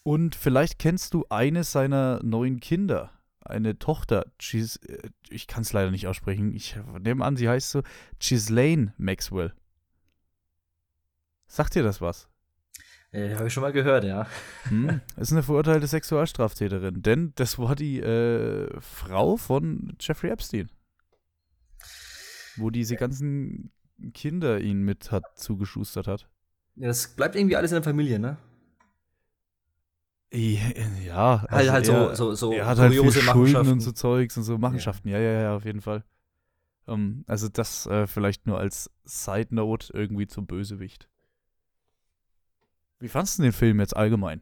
Und vielleicht kennst du eines seiner neuen Kinder. Eine Tochter, Gis äh, ich kann es leider nicht aussprechen. Ich nehme an, sie heißt so Ghislaine Maxwell. Sagt dir das was? Ja, habe ich schon mal gehört, ja. Hm, [laughs] ist eine verurteilte Sexualstraftäterin, denn das war die äh, Frau von Jeffrey Epstein. Wo diese ganzen Kinder ihn mit hat zugeschustert hat. ja. Das bleibt irgendwie alles in der Familie, ne? Ja, Halt, halt so, er, so, so er hat halt viel Schulden und so Zeugs und so Machenschaften. Ja, ja, ja, auf jeden Fall. Ähm, also das äh, vielleicht nur als Side Note irgendwie zum Bösewicht. Wie fandest du den Film jetzt allgemein?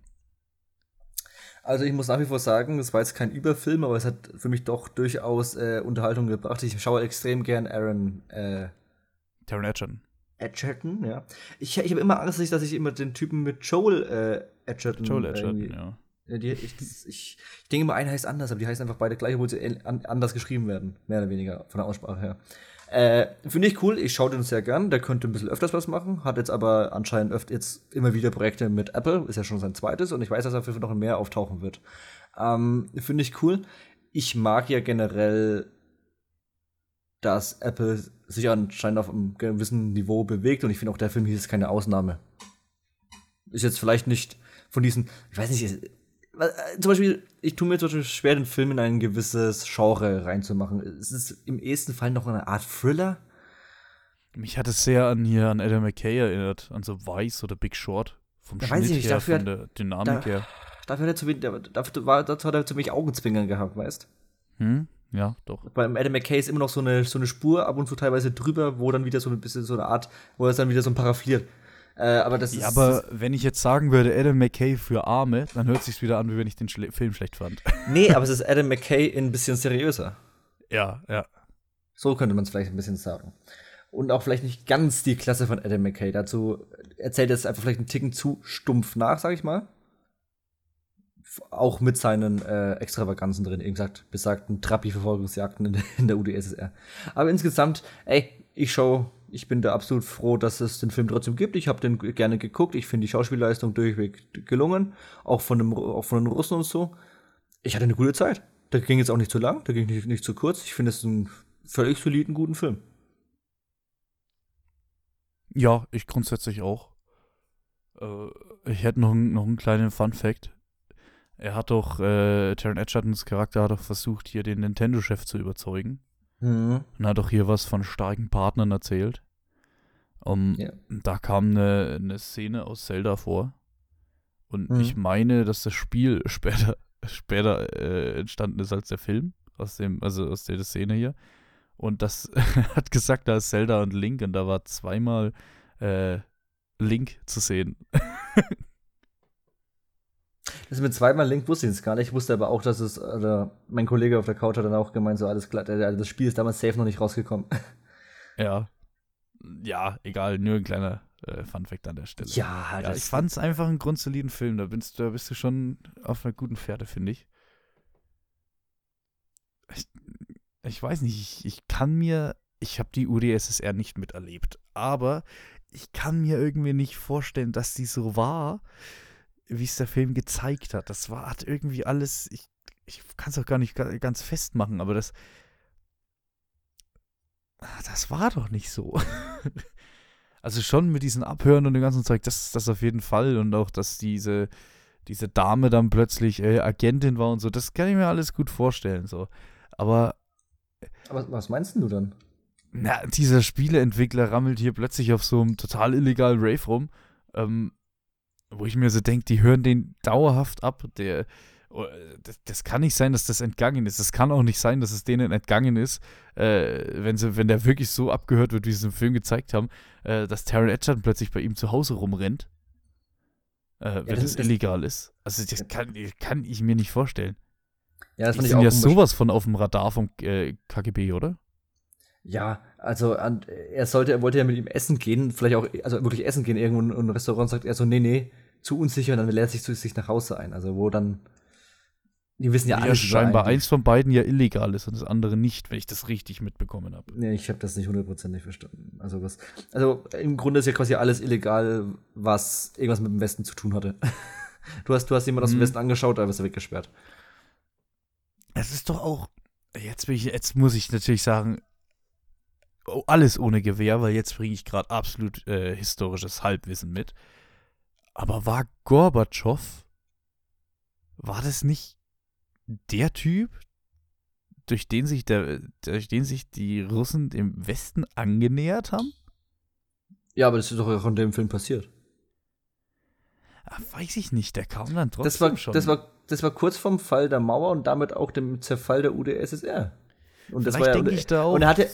Also ich muss nach wie vor sagen, das war jetzt kein Überfilm, aber es hat für mich doch durchaus äh, Unterhaltung gebracht. Ich schaue extrem gern Aaron äh, Taron Egerton. Edgerton, ja. Ich, ich habe immer Angst, dass ich, immer den Typen mit Joel äh, Edgerton. Joel Edgerton, ja. Die, ich, ich, ich denke immer, einer heißt anders, aber die heißen einfach beide gleich, obwohl sie anders geschrieben werden. Mehr oder weniger von der Aussprache her. Äh, Finde ich cool, ich schaue den sehr gern. Der könnte ein bisschen öfters was machen, hat jetzt aber anscheinend öfter jetzt immer wieder Projekte mit Apple, ist ja schon sein zweites und ich weiß, dass er für noch mehr auftauchen wird. Ähm, Finde ich cool. Ich mag ja generell, dass Apple sich anscheinend auf einem gewissen Niveau bewegt und ich finde auch der Film hier ist keine Ausnahme. Ist jetzt vielleicht nicht von diesen, ich weiß nicht, zum Beispiel, ich tue mir zum Beispiel schwer, den Film in ein gewisses Genre reinzumachen. Es ist im ersten Fall noch eine Art Thriller. Mich hat es sehr an hier an Adam McKay erinnert, an so Vice oder Big Short. Vom Da Schnitt weiß ich nicht, her, dafür von hat- der Dynamik da- her. Dafür hat er zu wenig, dafür war, dazu hat er zu wenig Augenzwinkern gehabt, weißt Hm? Ja, doch. Beim Adam McKay ist immer noch so eine, so eine Spur ab und zu teilweise drüber, wo dann wieder so ein bisschen so eine Art, wo er es dann wieder so paraffiert. Äh, aber das Ja, ist. aber wenn ich jetzt sagen würde, Adam McKay für Arme, dann hört sich's wieder an, wie wenn ich den Schle Film schlecht fand. [laughs] Nee, aber es ist Adam McKay in ein bisschen seriöser. ja, ja. So könnte man es vielleicht ein bisschen sagen. Und auch vielleicht nicht ganz die Klasse von Adam McKay. Dazu erzählt er es einfach vielleicht einen Ticken zu stumpf nach, sag ich mal. Auch mit seinen äh, Extravaganzen drin, eben gesagt, besagten Trappi-Verfolgungsjagden in, der- in der UdSSR. Aber insgesamt, ey, ich schau, ich bin da absolut froh, dass es den Film trotzdem gibt. Ich habe den gerne geguckt. Ich finde die Schauspielleistung durchweg gelungen. Auch von, dem, auch von den Russen und so. Ich hatte eine gute Zeit. Der ging jetzt auch nicht zu lang, der ging nicht, nicht zu kurz. Ich finde es einen völlig soliden, guten Film. Ja, ich grundsätzlich auch. Äh, ich hätte noch, einen- noch einen kleinen Fun-Fact. Er hat doch, äh, Taron Edgertons Charakter hat doch versucht, hier den Nintendo-Chef zu überzeugen. Mhm. Und hat doch hier was von starken Partnern erzählt. Um, Ja. Da kam eine, eine Szene aus Zelda vor. Und Mhm. ich meine, dass das Spiel [laughs] später, später äh, entstanden ist als der Film. Aus dem, also aus der Szene hier. Und das [laughs] hat gesagt, da ist Zelda und Link und da war zweimal äh, Link zu sehen. [laughs] Das mit zweimal Link wusste ich jetzt gar nicht. Ich wusste aber auch, dass es, oder mein Kollege auf der Couch hat dann auch gemeint, so alles klar, also das Spiel ist damals safe noch nicht rausgekommen. Ja. Ja, egal, nur ein kleiner äh, Funfact an der Stelle. Ja, Ja, ich fand es einfach einen grundsoliden Film. Da bist, da bist du schon auf einer guten Pferde, finde ich. ich. Ich weiß nicht, ich, ich kann mir, ich habe die UdSSR nicht miterlebt, aber ich kann mir irgendwie nicht vorstellen, dass die so war, wie es der Film gezeigt hat. Das war, hat irgendwie alles, ich, ich kann es auch gar nicht ga- ganz festmachen, aber das, Ah, das war doch nicht so. [laughs] Also schon mit diesen Abhören und dem ganzen Zeug, das das auf jeden Fall. Und auch, dass diese, diese Dame dann plötzlich äh, Agentin war und so, das kann ich mir alles gut vorstellen. So. Aber Aber was meinst denn du dann? na, dieser Spieleentwickler rammelt hier plötzlich auf so einem total illegalen Rave rum, ähm, wo ich mir so denke, die hören den dauerhaft ab. Der, oh, das, das kann nicht sein, dass das entgangen ist. Das kann auch nicht sein, dass es denen entgangen ist, äh, wenn, sie, wenn der wirklich so abgehört wird, wie sie es im Film gezeigt haben, äh, dass Taron Edgerton plötzlich bei ihm zu Hause rumrennt. Äh, wenn das- das, das- illegal ist. Also das kann, kann ich mir nicht vorstellen. Ja, das Die sind ja sowas von auf dem Radar vom äh, KGB, oder? Ja, also an, er sollte, er wollte ja mit ihm essen gehen, vielleicht auch, also wirklich essen gehen irgendwo in ein Restaurant, sagt er so, nee, nee, zu unsicher, und dann lädt er sich zu sich nach Hause ein. Also wo dann, die wissen ja, Ja, über scheinbar eins von beiden ja illegal ist und das andere nicht, wenn ich das richtig mitbekommen habe. Nee, ich habe das nicht hundertprozentig verstanden. Also was, also im Grunde ist ja quasi alles illegal, was irgendwas mit dem Westen zu tun hatte. [laughs] Du hast, du hast jemand aus dem Mhm. Westen angeschaut, da wirst du weggesperrt. Es ist doch auch, jetzt, bin ich, jetzt muss ich natürlich sagen, oh, alles ohne Gewehr, weil jetzt bringe ich gerade absolut äh, historisches Halbwissen mit. Aber war Gorbatschow, war das nicht der Typ, durch den sich der, durch den sich die Russen dem Westen angenähert haben? Ja, aber das ist doch auch in dem Film passiert. Ah, weiß ich nicht, der kam dann trotzdem Das war, schon. das, war, das war kurz vorm Fall der Mauer und damit auch dem Zerfall der UdSSR. Und das Vielleicht war ja, denke ich da auch. und er hatte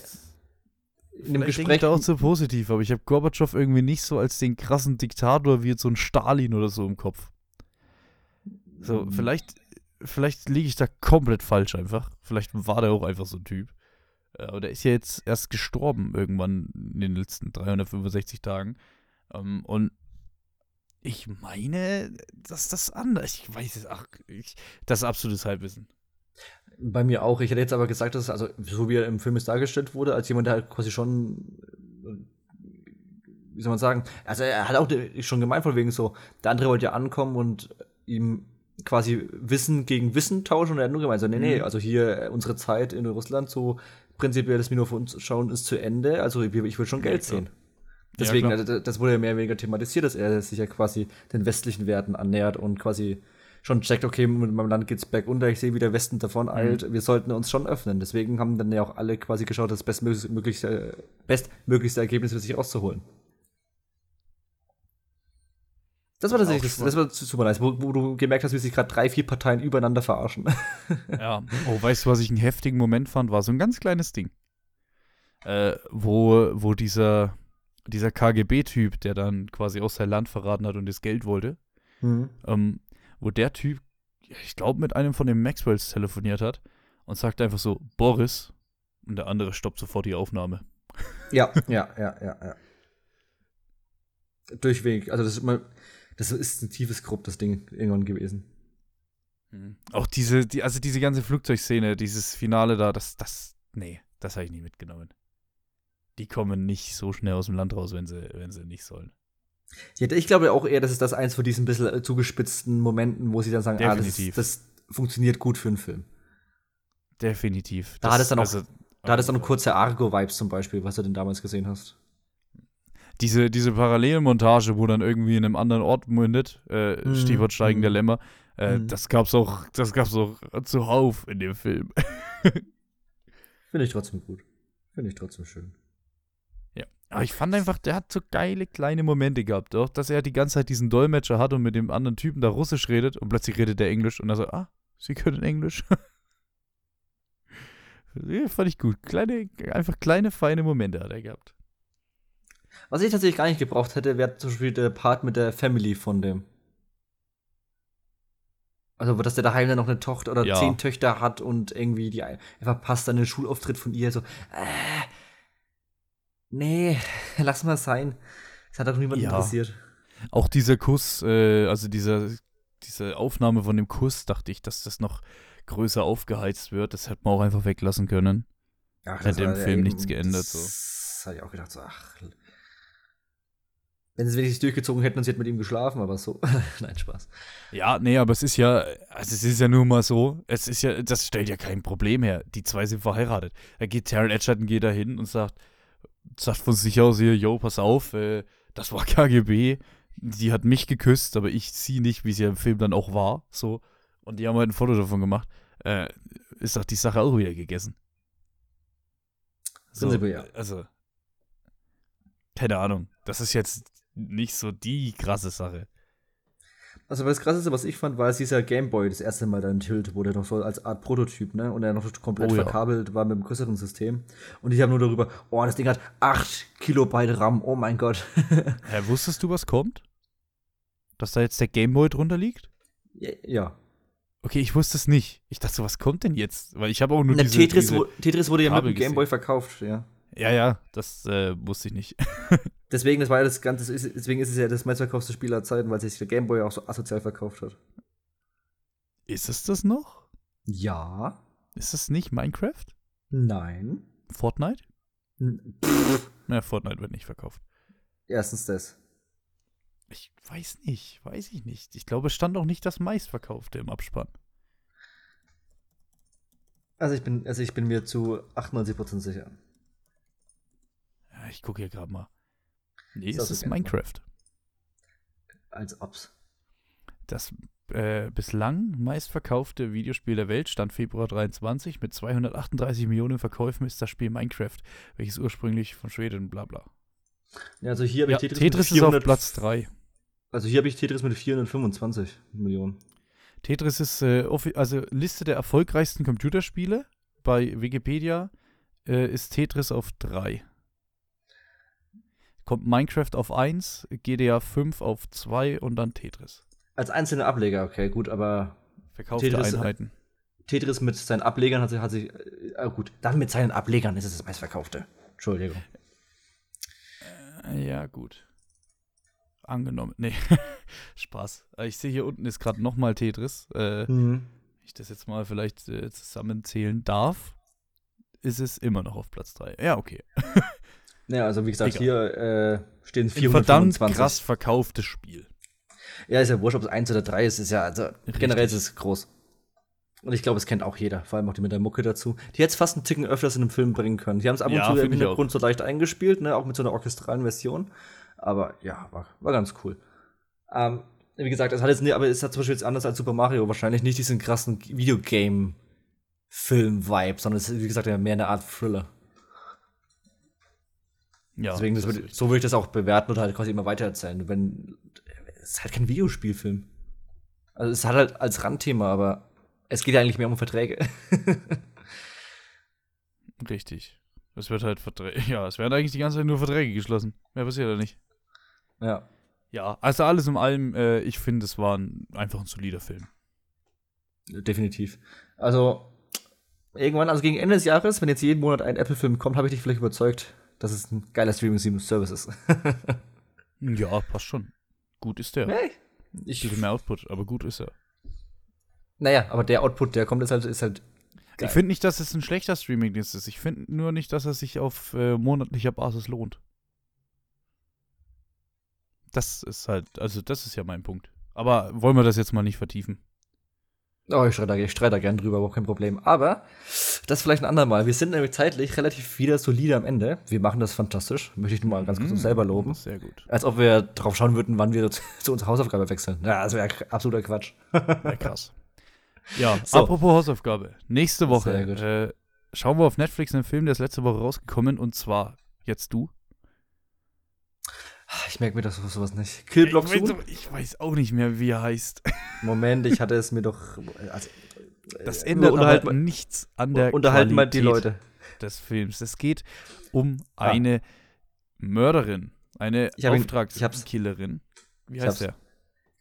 in dem Gespräch da auch zu positiv, aber ich habe Gorbatschow irgendwie nicht so als den krassen Diktator wie jetzt so ein Stalin oder so im Kopf. So, vielleicht, vielleicht liege ich da komplett falsch einfach. Vielleicht war der auch einfach so ein Typ. Äh, Aber der ist ja jetzt erst gestorben irgendwann in den letzten 365 Tagen. Ähm, und ich meine, dass das anders. Ich weiß es, ach, ich, das ist absolutes Halbwissen. Bei mir auch. Ich hätte jetzt aber gesagt, dass, also, so wie er im Film jetzt dargestellt wurde, als jemand, der halt quasi schon, äh, wie soll man sagen, also er hat auch schon gemeint von wegen so, der andere wollte ja ankommen und ihm quasi Wissen gegen Wissen tauschen und er hat nur gemeint, so, nee, nee, Mhm. also hier äh, unsere Zeit in Russland, so prinzipiell das Minus für uns schauen ist zu Ende, also ich, ich will schon Geld klar. sehen. Deswegen, klar. also, das wurde ja mehr oder weniger thematisiert, dass er sich ja quasi den westlichen Werten annähert und quasi schon checkt, okay, mit meinem Land geht's bergunter, ich sehe, wie der Westen davon eilt, wir sollten uns schon öffnen. Deswegen haben dann ja auch alle quasi geschaut, das bestmöglichste, bestmöglichste Ergebnis für sich auszuholen. Das war tatsächlich, das, das war super nice, wo, wo du gemerkt hast, wie sich gerade drei, vier Parteien übereinander verarschen. [laughs] Ja. Oh, weißt du, was ich einen heftigen Moment fand? War so ein ganz kleines Ding. Äh, wo, wo dieser, dieser KGB-Typ, der dann quasi aus sein Land verraten hat und das Geld wollte, Mhm. ähm, wo der Typ, ich glaube, mit einem von den Maxwells telefoniert hat und sagt einfach so, Boris, und der andere stoppt sofort die Aufnahme. Ja, [laughs] ja, ja, ja, ja. Durchweg. Also, das ist immer, das ist ein tiefes Grupp, das Ding irgendwann gewesen. Auch diese, die, also diese ganze Flugzeugszene, dieses Finale da, das, das, nee, das habe ich nie mitgenommen. Die kommen nicht so schnell aus dem Land raus, wenn sie, wenn sie nicht sollen. Ja, ich glaube auch eher, das ist das eins von diesen bisschen äh, zugespitzten Momenten, wo sie dann sagen, ah, das, Definitiv. das funktioniert gut für einen Film. Definitiv. Da hat es dann auch- also, Da hat es dann kurze Argo-Vibes zum Beispiel, was du denn damals gesehen hast. diese, diese Parallelmontage, wo dann irgendwie in einem anderen Ort mündet, äh, Mhm. Stichwort steigender Mhm. Lämmer, äh, Mhm. das gab's auch, das gab's auch zuhauf in dem Film. [laughs] Finde ich trotzdem gut. Finde ich trotzdem schön. Aber ich fand einfach, der hat so geile kleine Momente gehabt, auch, dass er die ganze Zeit diesen Dolmetscher hat und mit dem anderen Typen da Russisch redet und plötzlich redet er Englisch und er so, ah, sie können Englisch. [laughs] ja, fand ich gut. Kleine, einfach kleine, feine Momente hat er gehabt. Was ich tatsächlich gar nicht gebraucht hätte, wäre zum Beispiel der Part mit der Family von dem. Also, dass der daheim dann noch eine Tochter oder Ja. zehn Töchter hat und irgendwie die er verpasst dann den Schulauftritt von ihr. So, äh, nee, [laughs] lass mal sein. Das hat doch niemand Ja. interessiert. Auch dieser Kuss, äh, also dieser, diese Aufnahme von dem Kuss, dachte ich, dass das noch größer aufgeheizt wird. Das hätte man auch einfach weglassen können. Ach, Hat im Film eben- nichts geändert, so. Das hatte ich auch gedacht, so, ach. Wenn sie es wenigstens durchgezogen hätten und sie hätten mit ihm geschlafen, aber so. [laughs] Nein, Spaß. Ja, nee, aber es ist ja, also es ist ja nur mal so, es ist ja, das stellt ja kein Problem her. Die zwei sind verheiratet. Da geht Taron Edgerton geht da hin und sagt, sagt von sich aus hier, yo, pass auf, äh, das war [laughs] KGB, die hat mich geküsst, aber ich sie nicht, wie sie ja im Film dann auch war, so. Und die haben halt ein Foto davon gemacht. Äh, ist doch die Sache auch wieder gegessen. Prinzipiell ja. Also, keine Ahnung. Das ist jetzt nicht so die krasse Sache. Also das Krasseste, was ich fand, war, als dieser Gameboy das erste Mal dann Tilt wurde, noch so als Art Prototyp, ne? Und er noch komplett Oh ja. verkabelt war mit dem größeren System. Und ich habe nur darüber, oh, das Ding hat 8 Kilobyte RAM, oh mein Gott. [laughs] Hä, wusstest du, was kommt? Dass da jetzt der Gameboy drunter liegt? ja. ja. Okay, ich wusste es nicht. Ich dachte was kommt denn jetzt? Weil ich habe auch nur Na, diese, Tetris, diese Tetris wurde ja mit dem Gameboy verkauft, ja. Ja, ja, das äh, wusste ich nicht. [laughs] Deswegen, das war ja das Ganze, ist- deswegen ist es ja das meistverkaufte Spiel aller Zeiten, weil sich der Gameboy auch so asozial verkauft hat. Ist es das noch? Ja. Ist es nicht Minecraft? Nein. Fortnite? N- Na, Fortnite wird nicht verkauft. Erstens das. Ich weiß nicht, weiß ich nicht. Ich glaube, es stand auch nicht das meistverkaufte im Abspann. Also ich bin, also ich bin mir zu 98% sicher. Ja, ich gucke hier gerade mal. Nee, Ist es ist. Minecraft. Als ob's. Das äh, bislang meistverkaufte Videospiel der Welt stand Februar 23 mit 238 Millionen Verkäufen ist das Spiel Minecraft, welches ursprünglich von Schweden bla bla. Ja, also hier habe Ja, ich Tetris, Tetris, mit ist auf 400 Platz 3. Also hier habe ich Tetris mit 425 Millionen. Tetris ist äh, also Liste der erfolgreichsten Computerspiele bei Wikipedia äh, ist Tetris auf 3. Kommt Minecraft auf 1, GDA 5 auf 2 und dann Tetris. Als einzelne Ableger, okay, gut, aber Verkaufte Tetris- Einheiten. Tetris mit seinen Ablegern hat sich, hat sich äh, ah, gut, dann mit seinen Ablegern ist es das meistverkaufte. Entschuldigung. Äh, Ja, gut. Angenommen. Nee, [laughs] Spaß. Äh, Ich sehe hier unten ist gerade nochmal Tetris. Äh, Mhm. Wenn ich das jetzt mal vielleicht äh, zusammenzählen darf, ist es immer noch auf Platz 3. Ja, okay. [laughs] Ja, also wie gesagt, Egal. hier äh, stehen Ein verdammt 425. krass verkauftes Spiel. Ja, ist ja wurscht, ob es 1 oder 3 ist, ist ja, also Richtig. generell ist es groß. Und ich glaube, es kennt auch jeder, vor allem auch die mit der Mucke dazu. Die hätte es fast einen Ticken öfters in einem Film bringen können. Die haben es ab und Ja, zu im Hintergrund so leicht eingespielt, ne, auch mit so einer orchestralen Version. Aber ja, war, war ganz cool. Ähm, wie gesagt, es hat jetzt nicht, aber es hat zum Beispiel jetzt anders als Super Mario wahrscheinlich nicht diesen krassen Videogame-Film-Vibe, sondern es ist, wie gesagt, mehr eine Art Thriller. Ja. Deswegen, das würd, so würde ich das auch bewerten und halt quasi immer weitererzählen. Wenn, es ist halt kein Videospielfilm. Also, es hat halt als Randthema, aber es geht ja eigentlich mehr um Verträge. [laughs] Richtig. Es wird halt Verträge. [laughs] Ja, es werden eigentlich die ganze Zeit nur Verträge geschlossen. Mehr passiert ja nicht. Ja. Ja, also alles in allem, äh, ich finde, es war ein, einfach ein solider Film. Definitiv. Also, irgendwann, also gegen Ende des Jahres, wenn jetzt jeden Monat ein Apple-Film kommt, habe ich dich vielleicht überzeugt, dass es ein geiler Streaming-Service ist. [laughs] ja, passt schon. Gut ist der. Hey, ich bisschen mehr Output, aber gut ist er. Naja, aber der Output, der kommt, ist halt, ist halt Geil. Ich finde nicht, dass es ein schlechter Streaming-Dienst ist. Ich finde nur nicht, dass er sich auf äh, monatlicher Basis lohnt. Das ist halt, also das ist ja mein Punkt. Aber wollen wir das jetzt mal nicht vertiefen? Oh, ich streite, ich streite da gern drüber, überhaupt kein Problem. Aber das vielleicht ein andermal. Wir sind nämlich zeitlich relativ wieder solide am Ende. Wir machen das fantastisch. Möchte ich nur mal ganz kurz uns selber loben. Sehr gut. Als ob wir drauf schauen würden, wann wir zu, zu unserer Hausaufgabe wechseln. Ja, das wäre absoluter Quatsch. Ja, krass. Ja, [laughs] so. apropos Hausaufgabe. Nächste Woche äh, schauen wir auf Netflix einen Film, der ist letzte Woche rausgekommen und zwar jetzt du. Ich merke mir das sowas nicht. Killblock ich, weiß, ich weiß auch nicht mehr, wie er heißt. [laughs] Moment, ich hatte es mir doch. Also, das äh, ändert aber nichts an der Unterhalten mal die Leute des Films. Es geht um ah. eine Mörderin, eine Auftragskillerin. Wie heißt der?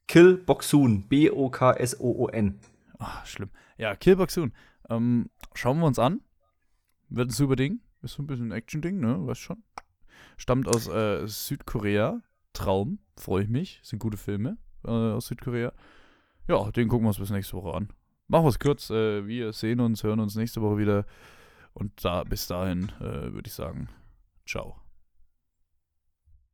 Kill Boxoon. B-O-K-S-O-O-N. Ach, schlimm. Ja, Kill Boxoon. Ähm, schauen wir uns an. Wird ein super Ding. Ist so ein bisschen ein Action-Ding, ne? Weißt schon. Stammt aus äh, Südkorea. Traum. Freue ich mich. Sind gute Filme äh, aus Südkorea. Ja, den gucken wir uns bis nächste Woche an. Machen wir es kurz. Äh, wir sehen uns, hören uns nächste Woche wieder. Und da bis dahin äh, würde ich sagen, ciao.